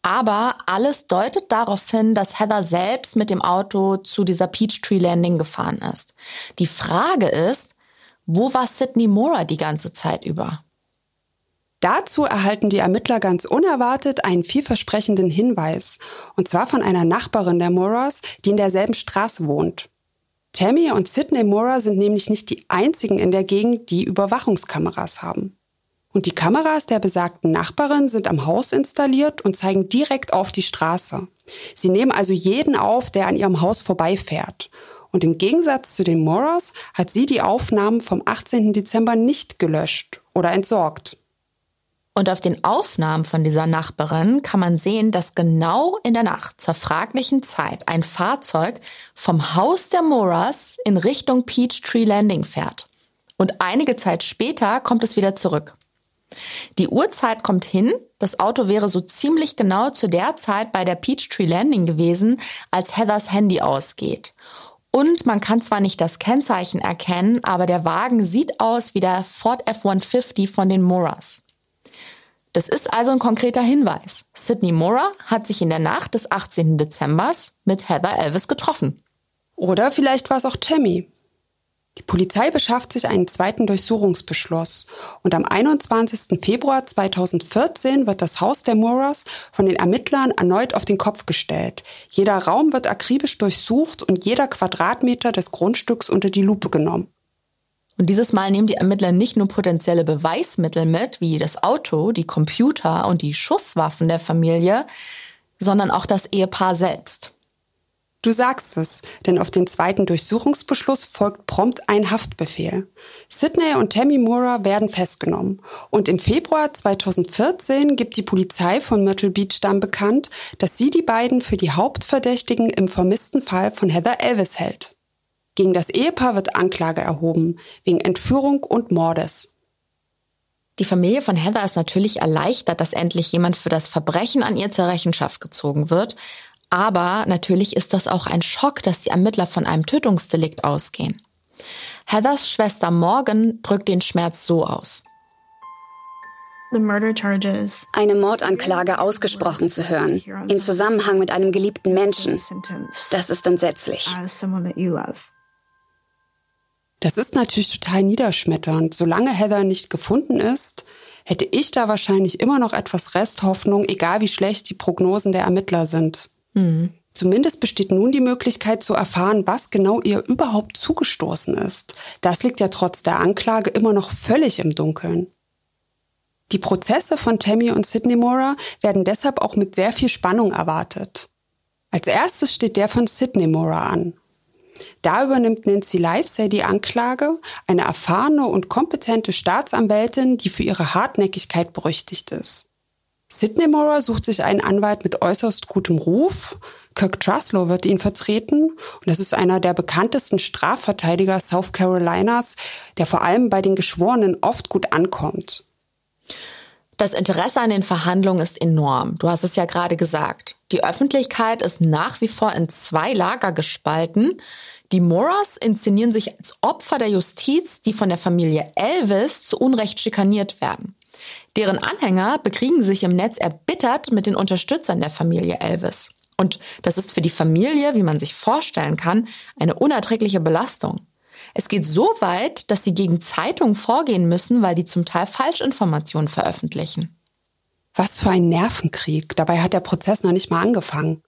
Aber alles deutet darauf hin, dass Heather selbst mit dem Auto zu dieser Peachtree Landing gefahren ist. Die Frage ist, wo war Sidney Mora die ganze Zeit über? Dazu erhalten die Ermittler ganz unerwartet einen vielversprechenden Hinweis, und zwar von einer Nachbarin der Moras, die in derselben Straße wohnt. Tammy und Sidney Mora sind nämlich nicht die einzigen in der Gegend, die Überwachungskameras haben. Und die Kameras der besagten Nachbarin sind am Haus installiert und zeigen direkt auf die Straße. Sie nehmen also jeden auf, der an ihrem Haus vorbeifährt. Und im Gegensatz zu den Moras hat sie die Aufnahmen vom 18. Dezember nicht gelöscht oder entsorgt. Und auf den Aufnahmen von dieser Nachbarin kann man sehen, dass genau in der Nacht zur fraglichen Zeit ein Fahrzeug vom Haus der Moras in Richtung Peachtree Landing fährt. Und einige Zeit später kommt es wieder zurück. Die Uhrzeit kommt hin, das Auto wäre so ziemlich genau zu der Zeit bei der Peachtree Landing gewesen, als Heathers Handy ausgeht. Und man kann zwar nicht das Kennzeichen erkennen, aber der Wagen sieht aus wie der Ford F-150 von den Moras. Das ist also ein konkreter Hinweis. Sidney Mora hat sich in der Nacht des 18. Dezembers mit Heather Elvis getroffen. Oder vielleicht war es auch Tammy. Die Polizei beschafft sich einen zweiten Durchsuchungsbeschluss und am 21. Februar 2014 wird das Haus der Moras von den Ermittlern erneut auf den Kopf gestellt. Jeder Raum wird akribisch durchsucht und jeder Quadratmeter des Grundstücks unter die Lupe genommen. Und dieses Mal nehmen die Ermittler nicht nur potenzielle Beweismittel mit, wie das Auto, die Computer und die Schusswaffen der Familie, sondern auch das Ehepaar selbst. Du sagst es, denn auf den zweiten Durchsuchungsbeschluss folgt prompt ein Haftbefehl. Sidney und Tammy Mura werden festgenommen. Und im Februar 2014 gibt die Polizei von Myrtle Beach dann bekannt, dass sie die beiden für die Hauptverdächtigen im vermissten Fall von Heather Elvis hält. Gegen das Ehepaar wird Anklage erhoben, wegen Entführung und Mordes. Die Familie von Heather ist natürlich erleichtert, dass endlich jemand für das Verbrechen an ihr zur Rechenschaft gezogen wird. Aber natürlich ist das auch ein Schock, dass die Ermittler von einem Tötungsdelikt ausgehen. Heathers Schwester Morgan drückt den Schmerz so aus. eine Mordanklage ausgesprochen zu hören, im Zusammenhang mit einem geliebten Menschen. Das ist entsetzlich. Das ist natürlich total niederschmetternd. Solange Heather nicht gefunden ist, hätte ich da wahrscheinlich immer noch etwas Resthoffnung, egal wie schlecht die Prognosen der Ermittler sind. Mhm. Zumindest besteht nun die Möglichkeit zu erfahren, was genau ihr überhaupt zugestoßen ist. Das liegt ja trotz der Anklage immer noch völlig im Dunkeln. Die Prozesse von Tammy und Sidney Mora werden deshalb auch mit sehr viel Spannung erwartet. Als erstes steht der von Sidney Mora an. Da übernimmt Nancy Livesay die Anklage, eine erfahrene und kompetente Staatsanwältin, die für ihre Hartnäckigkeit berüchtigt ist. Sidney Mora sucht sich einen Anwalt mit äußerst gutem Ruf. Kirk Truslow wird ihn vertreten. Und das ist einer der bekanntesten Strafverteidiger South Carolinas, der vor allem bei den Geschworenen oft gut ankommt. Das Interesse an den Verhandlungen ist enorm. Du hast es ja gerade gesagt. Die Öffentlichkeit ist nach wie vor in zwei Lager gespalten. Die Moras inszenieren sich als Opfer der Justiz, die von der Familie Elvis zu Unrecht schikaniert werden. Deren Anhänger bekriegen sich im Netz erbittert mit den Unterstützern der Familie Elvis. Und das ist für die Familie, wie man sich vorstellen kann, eine unerträgliche Belastung. Es geht so weit, dass sie gegen Zeitungen vorgehen müssen, weil die zum Teil Falschinformationen veröffentlichen. Was für ein Nervenkrieg. Dabei hat der Prozess noch nicht mal angefangen.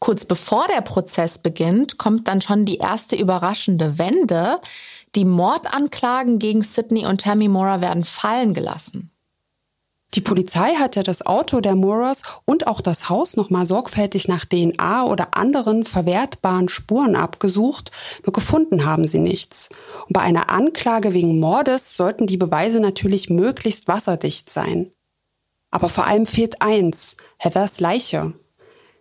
Kurz bevor der Prozess beginnt, kommt dann schon die erste überraschende Wende. Die Mordanklagen gegen Sidney und Tammy Mora werden fallen gelassen. Die Polizei hat ja das Auto der Moras und auch das Haus nochmal sorgfältig nach DNA oder anderen verwertbaren Spuren abgesucht, nur gefunden haben sie nichts. Und bei einer Anklage wegen Mordes sollten die Beweise natürlich möglichst wasserdicht sein. Aber vor allem fehlt eins, Heathers Leiche.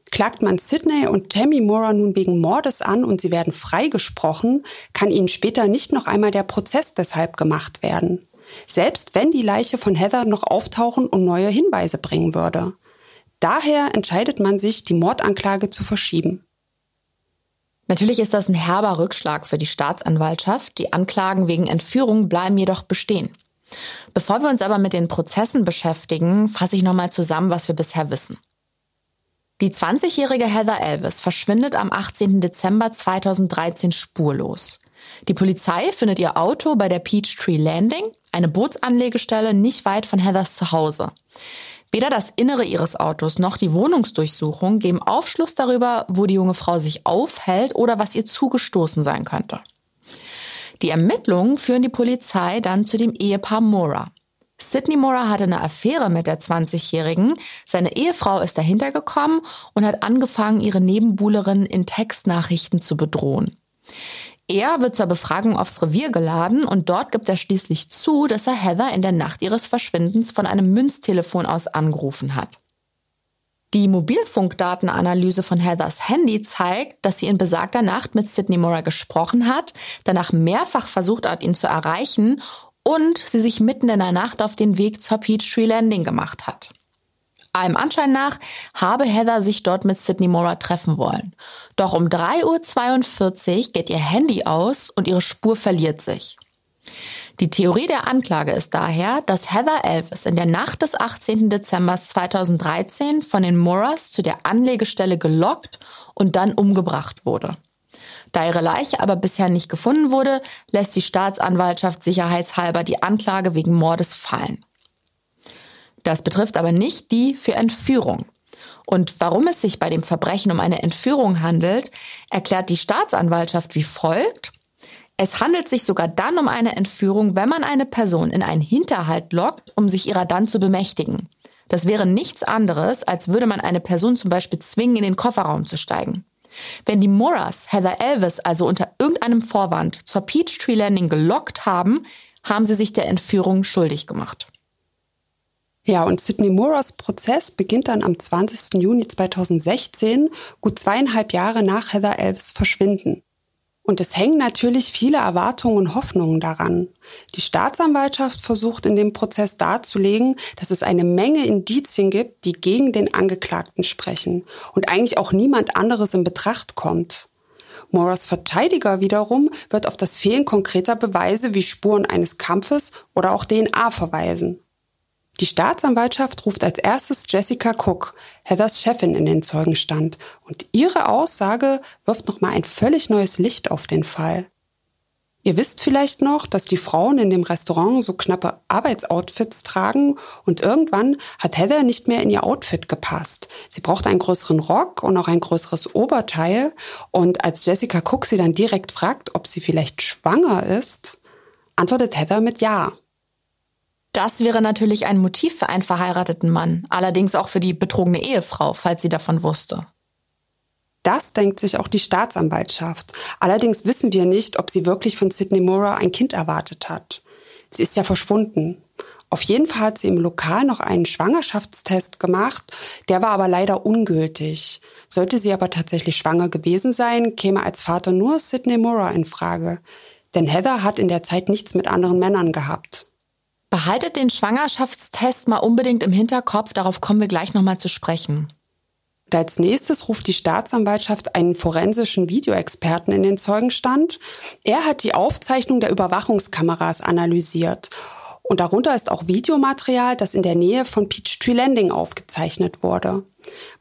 Klagt man Sidney und Tammy Mora nun wegen Mordes an und sie werden freigesprochen, kann ihnen später nicht noch einmal der Prozess deshalb gemacht werden selbst wenn die Leiche von Heather noch auftauchen und neue Hinweise bringen würde. Daher entscheidet man sich, die Mordanklage zu verschieben. Natürlich ist das ein herber Rückschlag für die Staatsanwaltschaft. Die Anklagen wegen Entführung bleiben jedoch bestehen. Bevor wir uns aber mit den Prozessen beschäftigen, fasse ich nochmal zusammen, was wir bisher wissen. Die 20-jährige Heather Elvis verschwindet am 18. Dezember 2013 spurlos. Die Polizei findet ihr Auto bei der Peachtree Landing, eine Bootsanlegestelle nicht weit von Heathers Zuhause. Weder das Innere ihres Autos noch die Wohnungsdurchsuchung geben Aufschluss darüber, wo die junge Frau sich aufhält oder was ihr zugestoßen sein könnte. Die Ermittlungen führen die Polizei dann zu dem Ehepaar Mora. Sidney Mora hatte eine Affäre mit der 20-Jährigen. Seine Ehefrau ist dahinter gekommen und hat angefangen, ihre Nebenbuhlerin in Textnachrichten zu bedrohen. Er wird zur Befragung aufs Revier geladen und dort gibt er schließlich zu, dass er Heather in der Nacht ihres Verschwindens von einem Münztelefon aus angerufen hat. Die Mobilfunkdatenanalyse von Heathers Handy zeigt, dass sie in besagter Nacht mit Sidney Mora gesprochen hat, danach mehrfach versucht hat, ihn zu erreichen und sie sich mitten in der Nacht auf den Weg zur Peachtree Landing gemacht hat. Allem Anschein nach habe Heather sich dort mit Sidney Mora treffen wollen. Doch um 3.42 Uhr geht ihr Handy aus und ihre Spur verliert sich. Die Theorie der Anklage ist daher, dass Heather Elvis in der Nacht des 18. Dezember 2013 von den Moras zu der Anlegestelle gelockt und dann umgebracht wurde. Da ihre Leiche aber bisher nicht gefunden wurde, lässt die Staatsanwaltschaft sicherheitshalber die Anklage wegen Mordes fallen. Das betrifft aber nicht die für Entführung. Und warum es sich bei dem Verbrechen um eine Entführung handelt, erklärt die Staatsanwaltschaft wie folgt. Es handelt sich sogar dann um eine Entführung, wenn man eine Person in einen Hinterhalt lockt, um sich ihrer dann zu bemächtigen. Das wäre nichts anderes, als würde man eine Person zum Beispiel zwingen, in den Kofferraum zu steigen. Wenn die Moras Heather Elvis also unter irgendeinem Vorwand zur Peachtree Landing gelockt haben, haben sie sich der Entführung schuldig gemacht. Ja, und Sidney Moras Prozess beginnt dann am 20. Juni 2016, gut zweieinhalb Jahre nach Heather Elves Verschwinden. Und es hängen natürlich viele Erwartungen und Hoffnungen daran. Die Staatsanwaltschaft versucht in dem Prozess darzulegen, dass es eine Menge Indizien gibt, die gegen den Angeklagten sprechen und eigentlich auch niemand anderes in Betracht kommt. Moras Verteidiger wiederum wird auf das Fehlen konkreter Beweise wie Spuren eines Kampfes oder auch DNA verweisen. Die Staatsanwaltschaft ruft als erstes Jessica Cook, Heathers Chefin, in den Zeugenstand. Und ihre Aussage wirft nochmal ein völlig neues Licht auf den Fall. Ihr wisst vielleicht noch, dass die Frauen in dem Restaurant so knappe Arbeitsoutfits tragen und irgendwann hat Heather nicht mehr in ihr Outfit gepasst. Sie brauchte einen größeren Rock und auch ein größeres Oberteil und als Jessica Cook sie dann direkt fragt, ob sie vielleicht schwanger ist, antwortet Heather mit Ja. Das wäre natürlich ein Motiv für einen verheirateten Mann, allerdings auch für die betrogene Ehefrau, falls sie davon wusste. Das denkt sich auch die Staatsanwaltschaft. Allerdings wissen wir nicht, ob sie wirklich von Sidney Mora ein Kind erwartet hat. Sie ist ja verschwunden. Auf jeden Fall hat sie im Lokal noch einen Schwangerschaftstest gemacht, der war aber leider ungültig. Sollte sie aber tatsächlich schwanger gewesen sein, käme als Vater nur Sidney Mora in Frage. Denn Heather hat in der Zeit nichts mit anderen Männern gehabt. Behaltet den Schwangerschaftstest mal unbedingt im Hinterkopf, darauf kommen wir gleich nochmal zu sprechen. Als nächstes ruft die Staatsanwaltschaft einen forensischen Videoexperten in den Zeugenstand. Er hat die Aufzeichnung der Überwachungskameras analysiert. Und darunter ist auch Videomaterial, das in der Nähe von Peachtree Landing aufgezeichnet wurde.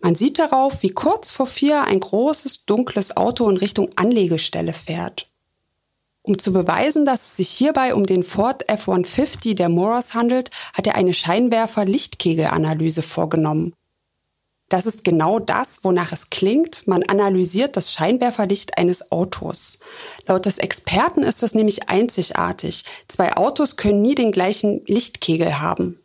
Man sieht darauf, wie kurz vor vier ein großes, dunkles Auto in Richtung Anlegestelle fährt. Um zu beweisen, dass es sich hierbei um den Ford F-150 der Moros handelt, hat er eine Scheinwerfer-Lichtkegel-Analyse vorgenommen. Das ist genau das, wonach es klingt. Man analysiert das Scheinwerferlicht eines Autos. Laut des Experten ist das nämlich einzigartig. Zwei Autos können nie den gleichen Lichtkegel haben.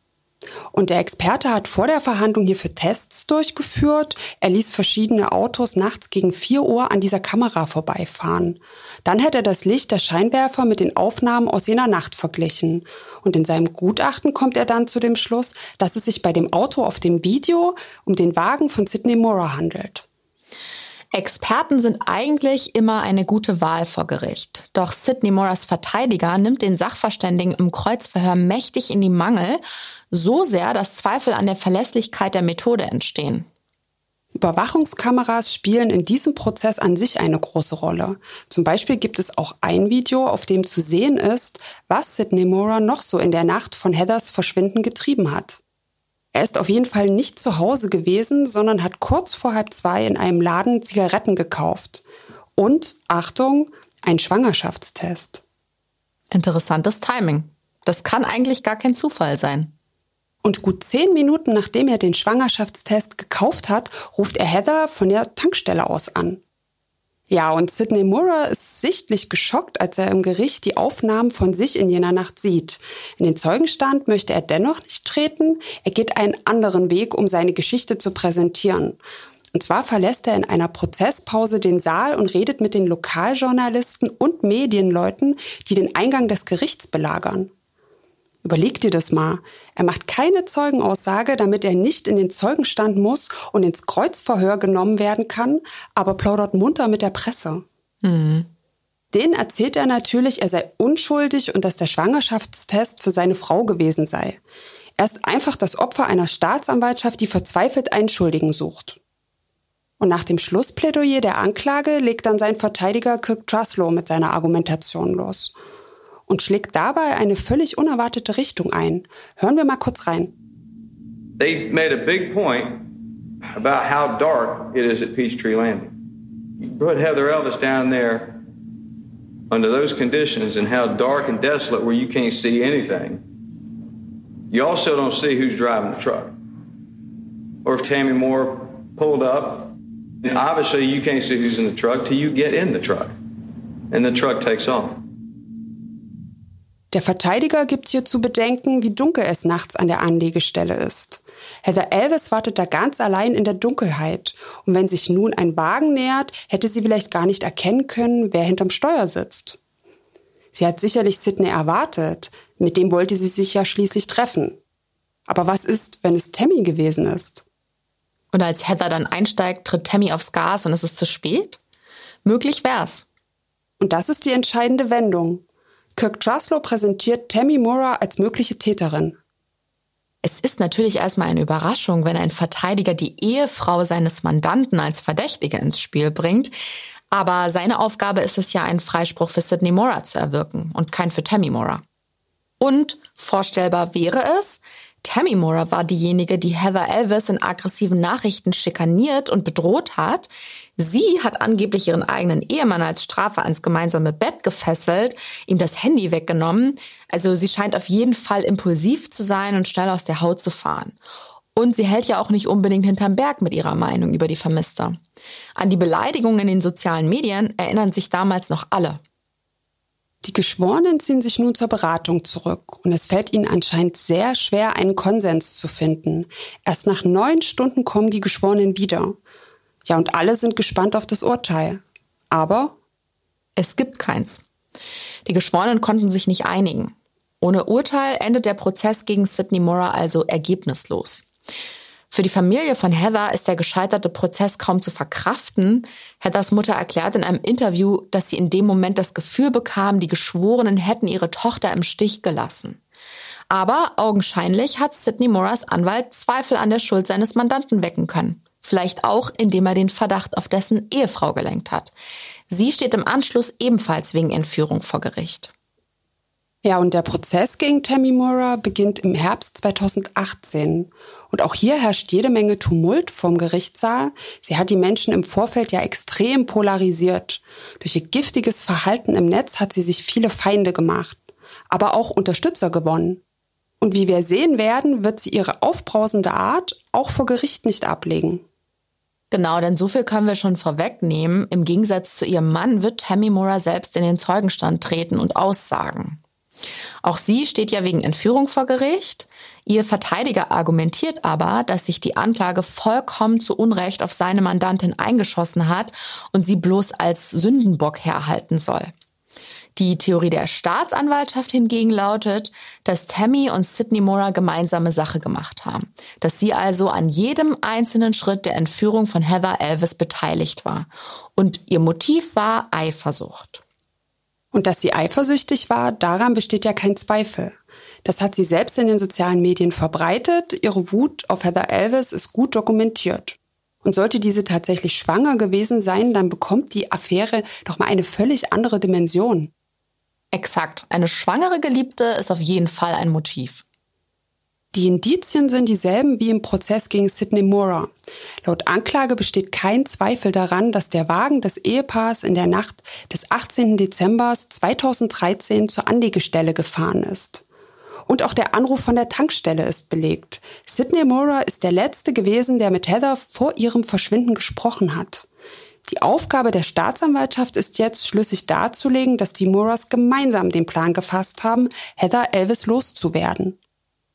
Und der Experte hat vor der Verhandlung hierfür Tests durchgeführt. Er ließ verschiedene Autos nachts gegen 4 Uhr an dieser Kamera vorbeifahren. Dann hat er das Licht der Scheinwerfer mit den Aufnahmen aus jener Nacht verglichen. Und in seinem Gutachten kommt er dann zu dem Schluss, dass es sich bei dem Auto auf dem Video um den Wagen von Sidney Mora handelt. Experten sind eigentlich immer eine gute Wahl vor Gericht. Doch Sidney Moras Verteidiger nimmt den Sachverständigen im Kreuzverhör mächtig in die Mangel, so sehr, dass Zweifel an der Verlässlichkeit der Methode entstehen. Überwachungskameras spielen in diesem Prozess an sich eine große Rolle. Zum Beispiel gibt es auch ein Video, auf dem zu sehen ist, was Sidney Mora noch so in der Nacht von Heathers Verschwinden getrieben hat. Er ist auf jeden Fall nicht zu Hause gewesen, sondern hat kurz vor halb zwei in einem Laden Zigaretten gekauft. Und, Achtung, ein Schwangerschaftstest. Interessantes Timing. Das kann eigentlich gar kein Zufall sein. Und gut zehn Minuten nachdem er den Schwangerschaftstest gekauft hat, ruft er Heather von der Tankstelle aus an. Ja, und Sidney Murrah ist sichtlich geschockt, als er im Gericht die Aufnahmen von sich in jener Nacht sieht. In den Zeugenstand möchte er dennoch nicht treten. Er geht einen anderen Weg, um seine Geschichte zu präsentieren. Und zwar verlässt er in einer Prozesspause den Saal und redet mit den Lokaljournalisten und Medienleuten, die den Eingang des Gerichts belagern. Überleg dir das mal. Er macht keine Zeugenaussage, damit er nicht in den Zeugenstand muss und ins Kreuzverhör genommen werden kann, aber plaudert munter mit der Presse. Mhm. Den erzählt er natürlich, er sei unschuldig und dass der Schwangerschaftstest für seine Frau gewesen sei. Er ist einfach das Opfer einer Staatsanwaltschaft, die verzweifelt einen Schuldigen sucht. Und nach dem Schlussplädoyer der Anklage legt dann sein Verteidiger Kirk Truslow mit seiner Argumentation los und schlägt dabei eine völlig unerwartete Richtung ein. Hören wir mal kurz rein. They made a big point about how dark it is at Peachtree Landing. You put Heather Elvis down there under those conditions and how dark and desolate where you can't see anything. You also don't see who's driving the truck. Or if Tammy Moore pulled up, obviously you can't see who's in the truck till you get in the truck. And the truck takes off. Der Verteidiger gibt hier zu bedenken, wie dunkel es nachts an der Anlegestelle ist. Heather Elvis wartet da ganz allein in der Dunkelheit. Und wenn sich nun ein Wagen nähert, hätte sie vielleicht gar nicht erkennen können, wer hinterm Steuer sitzt. Sie hat sicherlich Sidney erwartet. Mit dem wollte sie sich ja schließlich treffen. Aber was ist, wenn es Tammy gewesen ist? Und als Heather dann einsteigt, tritt Tammy aufs Gas und es ist zu spät? Möglich wär's. Und das ist die entscheidende Wendung. Kirk Truslow präsentiert Tammy Mora als mögliche Täterin. Es ist natürlich erstmal eine Überraschung, wenn ein Verteidiger die Ehefrau seines Mandanten als Verdächtige ins Spiel bringt. Aber seine Aufgabe ist es ja, einen Freispruch für Sidney Mora zu erwirken und kein für Tammy Mora. Und vorstellbar wäre es, Tammy Mora war diejenige, die Heather Elvis in aggressiven Nachrichten schikaniert und bedroht hat. Sie hat angeblich ihren eigenen Ehemann als Strafe ans gemeinsame Bett gefesselt, ihm das Handy weggenommen. Also sie scheint auf jeden Fall impulsiv zu sein und schnell aus der Haut zu fahren. Und sie hält ja auch nicht unbedingt hinterm Berg mit ihrer Meinung über die Vermisste. An die Beleidigungen in den sozialen Medien erinnern sich damals noch alle. Die Geschworenen ziehen sich nun zur Beratung zurück und es fällt ihnen anscheinend sehr schwer, einen Konsens zu finden. Erst nach neun Stunden kommen die Geschworenen wieder. Ja, und alle sind gespannt auf das Urteil. Aber es gibt keins. Die Geschworenen konnten sich nicht einigen. Ohne Urteil endet der Prozess gegen Sidney Mora also ergebnislos. Für die Familie von Heather ist der gescheiterte Prozess kaum zu verkraften. Heathers Mutter erklärt in einem Interview, dass sie in dem Moment das Gefühl bekam, die Geschworenen hätten ihre Tochter im Stich gelassen. Aber augenscheinlich hat Sidney Moras Anwalt Zweifel an der Schuld seines Mandanten wecken können. Vielleicht auch, indem er den Verdacht auf dessen Ehefrau gelenkt hat. Sie steht im Anschluss ebenfalls wegen Entführung vor Gericht. Ja, und der Prozess gegen Tammy Mora beginnt im Herbst 2018. Und auch hier herrscht jede Menge Tumult vom Gerichtssaal. Sie hat die Menschen im Vorfeld ja extrem polarisiert. Durch ihr giftiges Verhalten im Netz hat sie sich viele Feinde gemacht, aber auch Unterstützer gewonnen. Und wie wir sehen werden, wird sie ihre aufbrausende Art auch vor Gericht nicht ablegen. Genau, denn so viel können wir schon vorwegnehmen. Im Gegensatz zu ihrem Mann wird Tammy Mora selbst in den Zeugenstand treten und aussagen. Auch sie steht ja wegen Entführung vor Gericht. Ihr Verteidiger argumentiert aber, dass sich die Anklage vollkommen zu Unrecht auf seine Mandantin eingeschossen hat und sie bloß als Sündenbock herhalten soll. Die Theorie der Staatsanwaltschaft hingegen lautet, dass Tammy und Sidney Mora gemeinsame Sache gemacht haben, dass sie also an jedem einzelnen Schritt der Entführung von Heather Elvis beteiligt war und ihr Motiv war Eifersucht. Und dass sie eifersüchtig war, daran besteht ja kein Zweifel. Das hat sie selbst in den sozialen Medien verbreitet. Ihre Wut auf Heather Elvis ist gut dokumentiert. Und sollte diese tatsächlich schwanger gewesen sein, dann bekommt die Affäre doch mal eine völlig andere Dimension. Exakt. Eine schwangere Geliebte ist auf jeden Fall ein Motiv. Die Indizien sind dieselben wie im Prozess gegen Sidney Mora. Laut Anklage besteht kein Zweifel daran, dass der Wagen des Ehepaars in der Nacht des 18. Dezember 2013 zur Anlegestelle gefahren ist. Und auch der Anruf von der Tankstelle ist belegt. Sidney Mora ist der Letzte gewesen, der mit Heather vor ihrem Verschwinden gesprochen hat. Die Aufgabe der Staatsanwaltschaft ist jetzt schlüssig darzulegen, dass die Moras gemeinsam den Plan gefasst haben, Heather Elvis loszuwerden.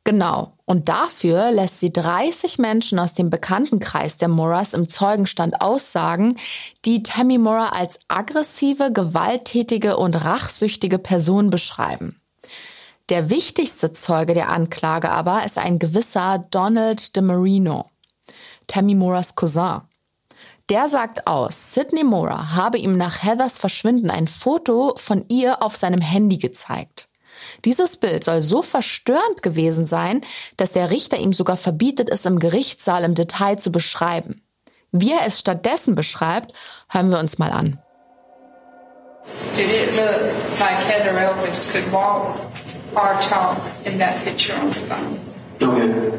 Genau. Und dafür lässt sie 30 Menschen aus dem Bekanntenkreis der Moras im Zeugenstand aussagen, die Tammy Mora als aggressive, gewalttätige und rachsüchtige Person beschreiben. Der wichtigste Zeuge der Anklage aber ist ein gewisser Donald de Marino, Tammy Moras Cousin. Der sagt aus, Sidney Mora habe ihm nach Heathers Verschwinden ein Foto von ihr auf seinem Handy gezeigt. Dieses Bild soll so verstörend gewesen sein, dass der Richter ihm sogar verbietet, es im Gerichtssaal im Detail zu beschreiben. Wie er es stattdessen beschreibt, hören wir uns mal an. Did it look like Heather Elvis could walk or talk in that picture on the phone? Okay.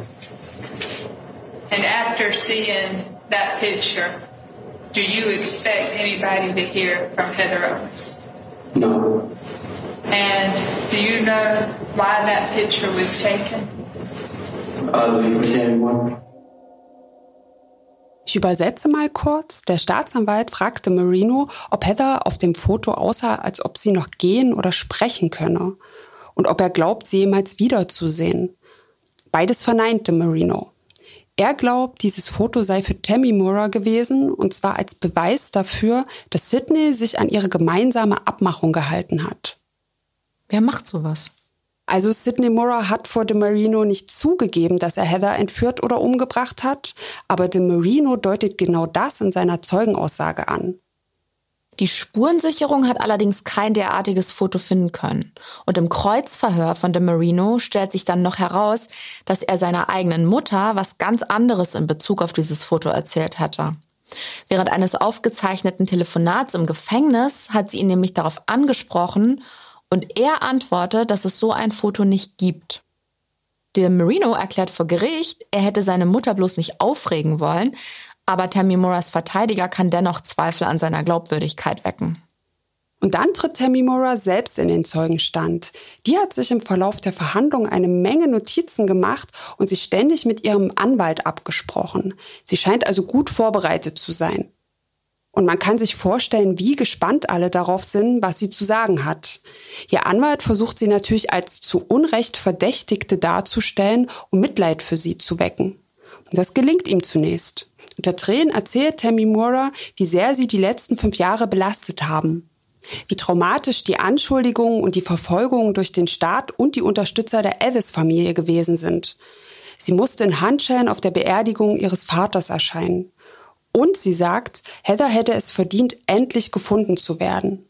And after seeing that picture, do you expect anybody to hear from Heather Elvis? No. And do you know why that picture was taken? Ich übersetze mal kurz. Der Staatsanwalt fragte Marino, ob Heather auf dem Foto aussah, als ob sie noch gehen oder sprechen könne und ob er glaubt, sie jemals wiederzusehen. Beides verneinte Marino. Er glaubt, dieses Foto sei für Tammy Mora gewesen, und zwar als Beweis dafür, dass Sidney sich an ihre gemeinsame Abmachung gehalten hat. Wer macht sowas? Also Sidney Mora hat vor De Marino nicht zugegeben, dass er Heather entführt oder umgebracht hat, aber De Marino deutet genau das in seiner Zeugenaussage an. Die Spurensicherung hat allerdings kein derartiges Foto finden können. Und im Kreuzverhör von De Marino stellt sich dann noch heraus, dass er seiner eigenen Mutter was ganz anderes in Bezug auf dieses Foto erzählt hatte. Während eines aufgezeichneten Telefonats im Gefängnis hat sie ihn nämlich darauf angesprochen und er antwortet, dass es so ein Foto nicht gibt. De Marino erklärt vor Gericht, er hätte seine Mutter bloß nicht aufregen wollen, aber Tammy Moras Verteidiger kann dennoch Zweifel an seiner Glaubwürdigkeit wecken. Und dann tritt Tammy Mora selbst in den Zeugenstand. Die hat sich im Verlauf der Verhandlung eine Menge Notizen gemacht und sich ständig mit ihrem Anwalt abgesprochen. Sie scheint also gut vorbereitet zu sein. Und man kann sich vorstellen, wie gespannt alle darauf sind, was sie zu sagen hat. Ihr Anwalt versucht sie natürlich als zu Unrecht Verdächtigte darzustellen, um Mitleid für sie zu wecken. Und das gelingt ihm zunächst. Unter Tränen erzählt Tammy Mora, wie sehr sie die letzten fünf Jahre belastet haben wie traumatisch die Anschuldigungen und die Verfolgungen durch den Staat und die Unterstützer der Elvis-Familie gewesen sind. Sie musste in Handschellen auf der Beerdigung ihres Vaters erscheinen. Und sie sagt, Heather hätte es verdient, endlich gefunden zu werden.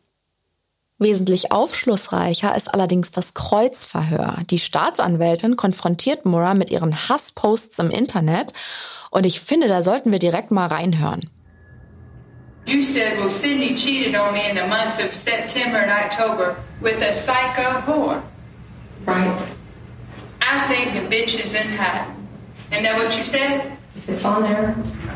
Wesentlich aufschlussreicher ist allerdings das Kreuzverhör. Die Staatsanwältin konfrontiert Mura mit ihren Hassposts im Internet und ich finde, da sollten wir direkt mal reinhören. You said, well, Cindy cheated on me in the months of September and October with a psycho whore. Right. I think the bitch is in hiding. Isn't that what you said? It's on there.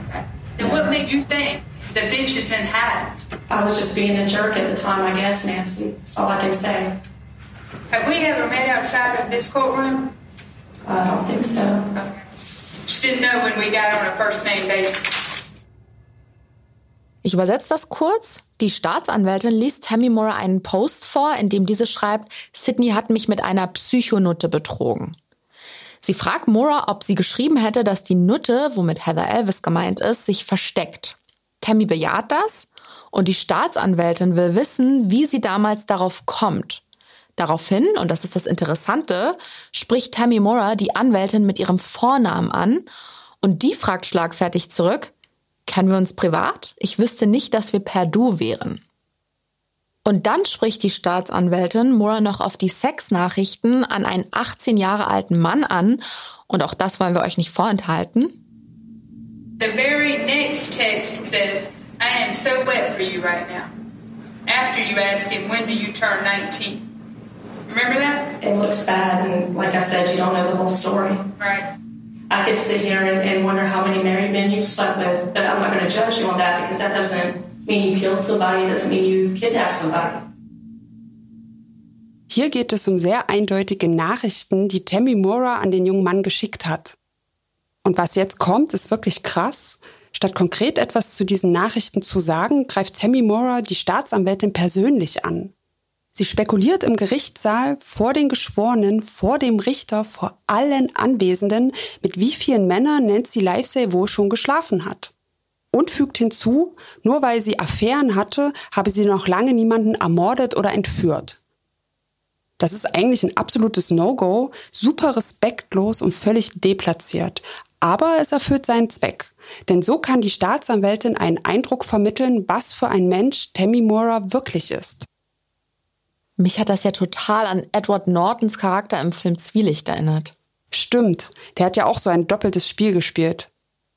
Okay. Then what made you think the bitch is in hiding? I was just being a jerk at the time, I guess, Nancy. That's all I can say. Have we ever met outside of this courtroom? I don't think so. Okay. Just didn't know when we got on a first name basis. Ich übersetze das kurz. Die Staatsanwältin liest Tammy Moore einen Post vor, in dem diese schreibt, Sydney hat mich mit einer Psychonutte betrogen. Sie fragt Moore, ob sie geschrieben hätte, dass die Nutte, womit Heather Elvis gemeint ist, sich versteckt. Tammy bejaht das und die Staatsanwältin will wissen, wie sie damals darauf kommt. Daraufhin, und das ist das Interessante, spricht Tammy Moore die Anwältin mit ihrem Vornamen an und die fragt schlagfertig zurück, Kennen wir uns privat? Ich wüsste nicht, dass wir per Du wären. Und dann spricht die Staatsanwältin Moore noch auf die Sexnachrichten an einen 18 Jahre alten Mann an. Und auch das wollen wir euch nicht vorenthalten. The very next text says, I am so wet for you right now. After you ask him, when do you turn 19? Remember that? It looks bad, and like I said, you don't know the whole story. Right. I could sit here and, and wonder how many married men you've slept with, but I'm not going to judge you on that because that doesn't mean you killed somebody, it doesn't mean you've kidnapped somebody. Hier geht es um sehr eindeutige Nachrichten, die Tammy Mora an den jungen Mann geschickt hat. Und was jetzt kommt, ist wirklich krass. Statt konkret etwas zu diesen Nachrichten zu sagen, greift Tammy Mora die Staatsanwältin persönlich an. Sie spekuliert im Gerichtssaal vor den Geschworenen, vor dem Richter, vor allen Anwesenden, mit wie vielen Männern Nancy Livesay wohl schon geschlafen hat. Und fügt hinzu, nur weil sie Affären hatte, habe sie noch lange niemanden ermordet oder entführt. Das ist eigentlich ein absolutes No-Go, super respektlos und völlig deplatziert. Aber es erfüllt seinen Zweck. Denn so kann die Staatsanwältin einen Eindruck vermitteln, was für ein Mensch Tammy Mora wirklich ist. Mich hat das ja total an Edward Nortons Charakter im Film Zwielicht erinnert. Stimmt, der hat ja auch so ein doppeltes Spiel gespielt.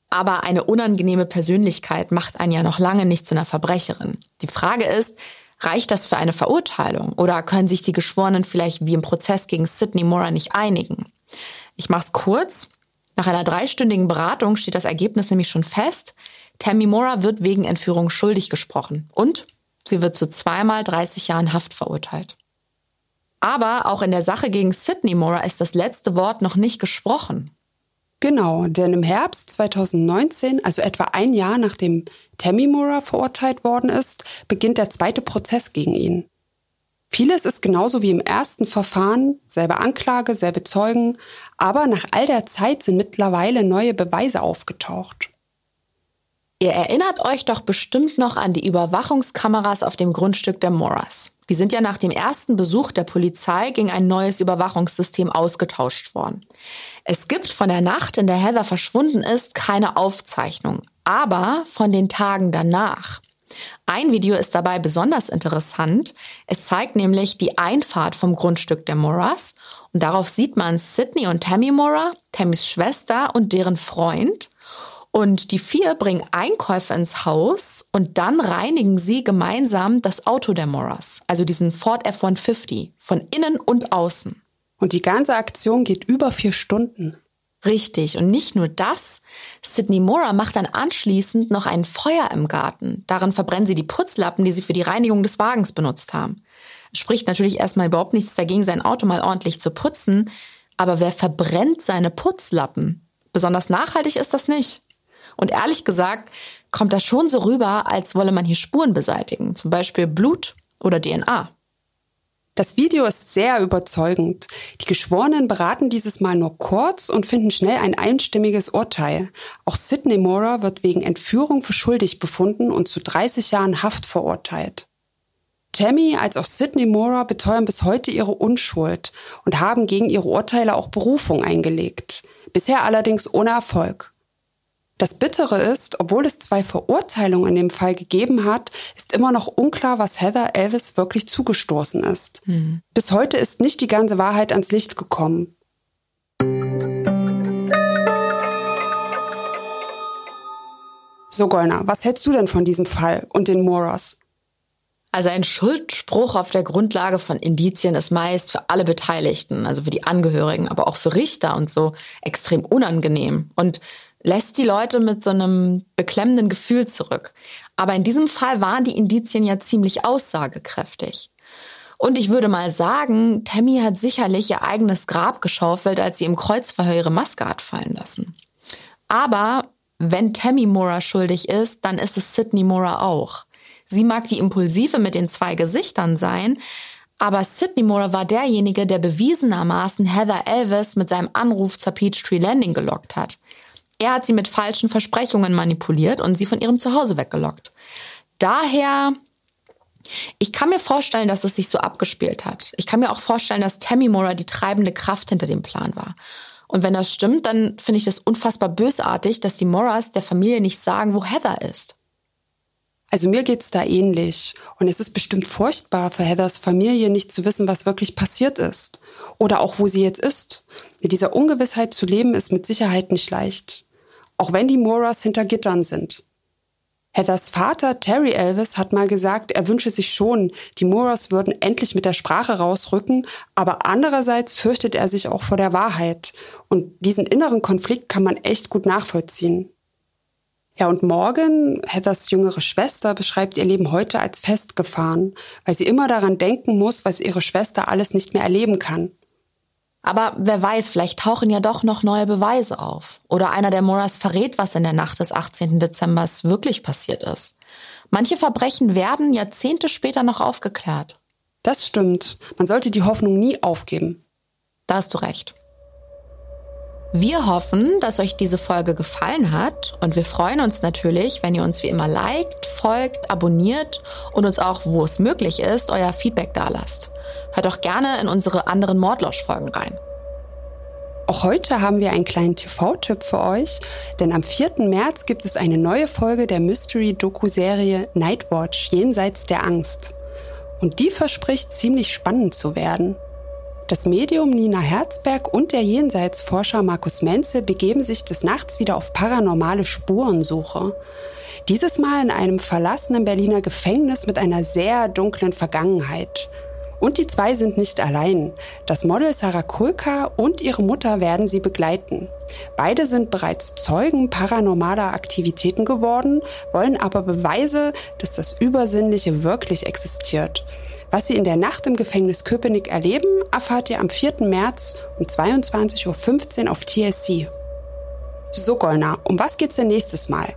Aber eine unangenehme Persönlichkeit macht einen ja noch lange nicht zu einer Verbrecherin. Die Frage ist, reicht das für eine Verurteilung oder können sich die Geschworenen vielleicht wie im Prozess gegen Sidney Mora nicht einigen? Ich mach's kurz. Nach einer dreistündigen Beratung steht das Ergebnis nämlich schon fest. Tammy Mora wird wegen Entführung schuldig gesprochen und Sie wird zu zweimal 30 Jahren Haft verurteilt. Aber auch in der Sache gegen Sidney Mora ist das letzte Wort noch nicht gesprochen. Genau, denn im Herbst 2019, also etwa ein Jahr nachdem Tammy Mora verurteilt worden ist, beginnt der zweite Prozess gegen ihn. Vieles ist genauso wie im ersten Verfahren, selbe Anklage, selbe Zeugen, aber nach all der Zeit sind mittlerweile neue Beweise aufgetaucht. Ihr erinnert euch doch bestimmt noch an die Überwachungskameras auf dem Grundstück der Moras. Die sind ja nach dem ersten Besuch der Polizei gegen ein neues Überwachungssystem ausgetauscht worden. Es gibt von der Nacht, in der Heather verschwunden ist, keine Aufzeichnung, aber von den Tagen danach. Ein Video ist dabei besonders interessant. Es zeigt nämlich die Einfahrt vom Grundstück der Moras und darauf sieht man Sydney und Tammy Mora, Tammys Schwester und deren Freund und die vier bringen Einkäufe ins Haus und dann reinigen sie gemeinsam das Auto der Moras, also diesen Ford F-150, von innen und außen. Und die ganze Aktion geht über vier Stunden. Richtig. Und nicht nur das. Sydney Mora macht dann anschließend noch ein Feuer im Garten. Darin verbrennen sie die Putzlappen, die sie für die Reinigung des Wagens benutzt haben. Spricht natürlich erstmal überhaupt nichts dagegen, sein Auto mal ordentlich zu putzen. Aber wer verbrennt seine Putzlappen? Besonders nachhaltig ist das nicht. Und ehrlich gesagt kommt das schon so rüber, als wolle man hier Spuren beseitigen. Zum Beispiel Blut oder DNA. Das Video ist sehr überzeugend. Die Geschworenen beraten dieses Mal nur kurz und finden schnell ein einstimmiges Urteil. Auch Sidney Mora wird wegen Entführung für schuldig befunden und zu 30 Jahren Haft verurteilt. Tammy als auch Sidney Mora beteuern bis heute ihre Unschuld und haben gegen ihre Urteile auch Berufung eingelegt. Bisher allerdings ohne Erfolg. Das Bittere ist, obwohl es zwei Verurteilungen in dem Fall gegeben hat, ist immer noch unklar, was Heather Elvis wirklich zugestoßen ist. Mhm. Bis heute ist nicht die ganze Wahrheit ans Licht gekommen. So, Golna, was hältst du denn von diesem Fall und den Moras? Also ein Schuldspruch auf der Grundlage von Indizien ist meist für alle Beteiligten, also für die Angehörigen, aber auch für Richter und so extrem unangenehm. Und lässt die Leute mit so einem beklemmenden Gefühl zurück. Aber in diesem Fall waren die Indizien ja ziemlich aussagekräftig. Und ich würde mal sagen, Tammy hat sicherlich ihr eigenes Grab geschaufelt, als sie im Kreuzverhör ihre Maske hat fallen lassen. Aber wenn Tammy Mora schuldig ist, dann ist es Sydney Mora auch. Sie mag die Impulsive mit den zwei Gesichtern sein, aber Sydney Mora war derjenige, der bewiesenermaßen Heather Elvis mit seinem Anruf zur Peachtree Landing gelockt hat. Er hat sie mit falschen Versprechungen manipuliert und sie von ihrem Zuhause weggelockt. Daher, ich kann mir vorstellen, dass es sich so abgespielt hat. Ich kann mir auch vorstellen, dass Tammy Mora die treibende Kraft hinter dem Plan war. Und wenn das stimmt, dann finde ich das unfassbar bösartig, dass die Moras der Familie nicht sagen, wo Heather ist. Also mir geht's da ähnlich. Und es ist bestimmt furchtbar für Heathers Familie nicht zu wissen, was wirklich passiert ist. Oder auch, wo sie jetzt ist. Mit dieser Ungewissheit zu leben, ist mit Sicherheit nicht leicht auch wenn die Moras hinter Gittern sind. Heathers Vater Terry Elvis hat mal gesagt, er wünsche sich schon, die Moras würden endlich mit der Sprache rausrücken, aber andererseits fürchtet er sich auch vor der Wahrheit. Und diesen inneren Konflikt kann man echt gut nachvollziehen. Ja, und Morgan, Heathers jüngere Schwester, beschreibt ihr Leben heute als festgefahren, weil sie immer daran denken muss, was ihre Schwester alles nicht mehr erleben kann. Aber wer weiß, vielleicht tauchen ja doch noch neue Beweise auf. Oder einer der Moras verrät, was in der Nacht des 18. Dezember wirklich passiert ist. Manche Verbrechen werden Jahrzehnte später noch aufgeklärt. Das stimmt. Man sollte die Hoffnung nie aufgeben. Da hast du recht. Wir hoffen, dass euch diese Folge gefallen hat und wir freuen uns natürlich, wenn ihr uns wie immer liked, folgt, abonniert und uns auch, wo es möglich ist, euer Feedback dalasst. Hört auch gerne in unsere anderen Mordlosch-Folgen rein. Auch heute haben wir einen kleinen TV-Tipp für euch, denn am 4. März gibt es eine neue Folge der Mystery-Doku-Serie Nightwatch Jenseits der Angst. Und die verspricht ziemlich spannend zu werden. Das Medium Nina Herzberg und der Jenseitsforscher Markus Menzel begeben sich des Nachts wieder auf paranormale Spurensuche. Dieses Mal in einem verlassenen Berliner Gefängnis mit einer sehr dunklen Vergangenheit. Und die zwei sind nicht allein. Das Model Sarah Kulka und ihre Mutter werden sie begleiten. Beide sind bereits Zeugen paranormaler Aktivitäten geworden, wollen aber Beweise, dass das Übersinnliche wirklich existiert. Was Sie in der Nacht im Gefängnis Köpenick erleben, erfahrt ihr am 4. März um 22.15 Uhr auf TSC. So, Golna, um was geht's denn nächstes Mal?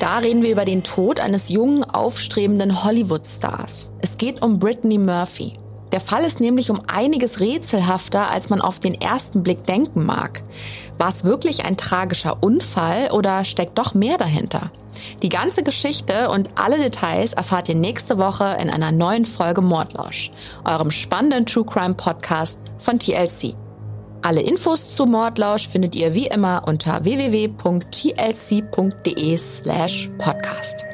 Da reden wir über den Tod eines jungen, aufstrebenden Hollywood-Stars. Es geht um Brittany Murphy. Der Fall ist nämlich um einiges rätselhafter, als man auf den ersten Blick denken mag. War es wirklich ein tragischer Unfall oder steckt doch mehr dahinter? Die ganze Geschichte und alle Details erfahrt ihr nächste Woche in einer neuen Folge Mordlausch, eurem spannenden True Crime Podcast von TLC. Alle Infos zu Mordlausch findet ihr wie immer unter www.tlc.de slash podcast.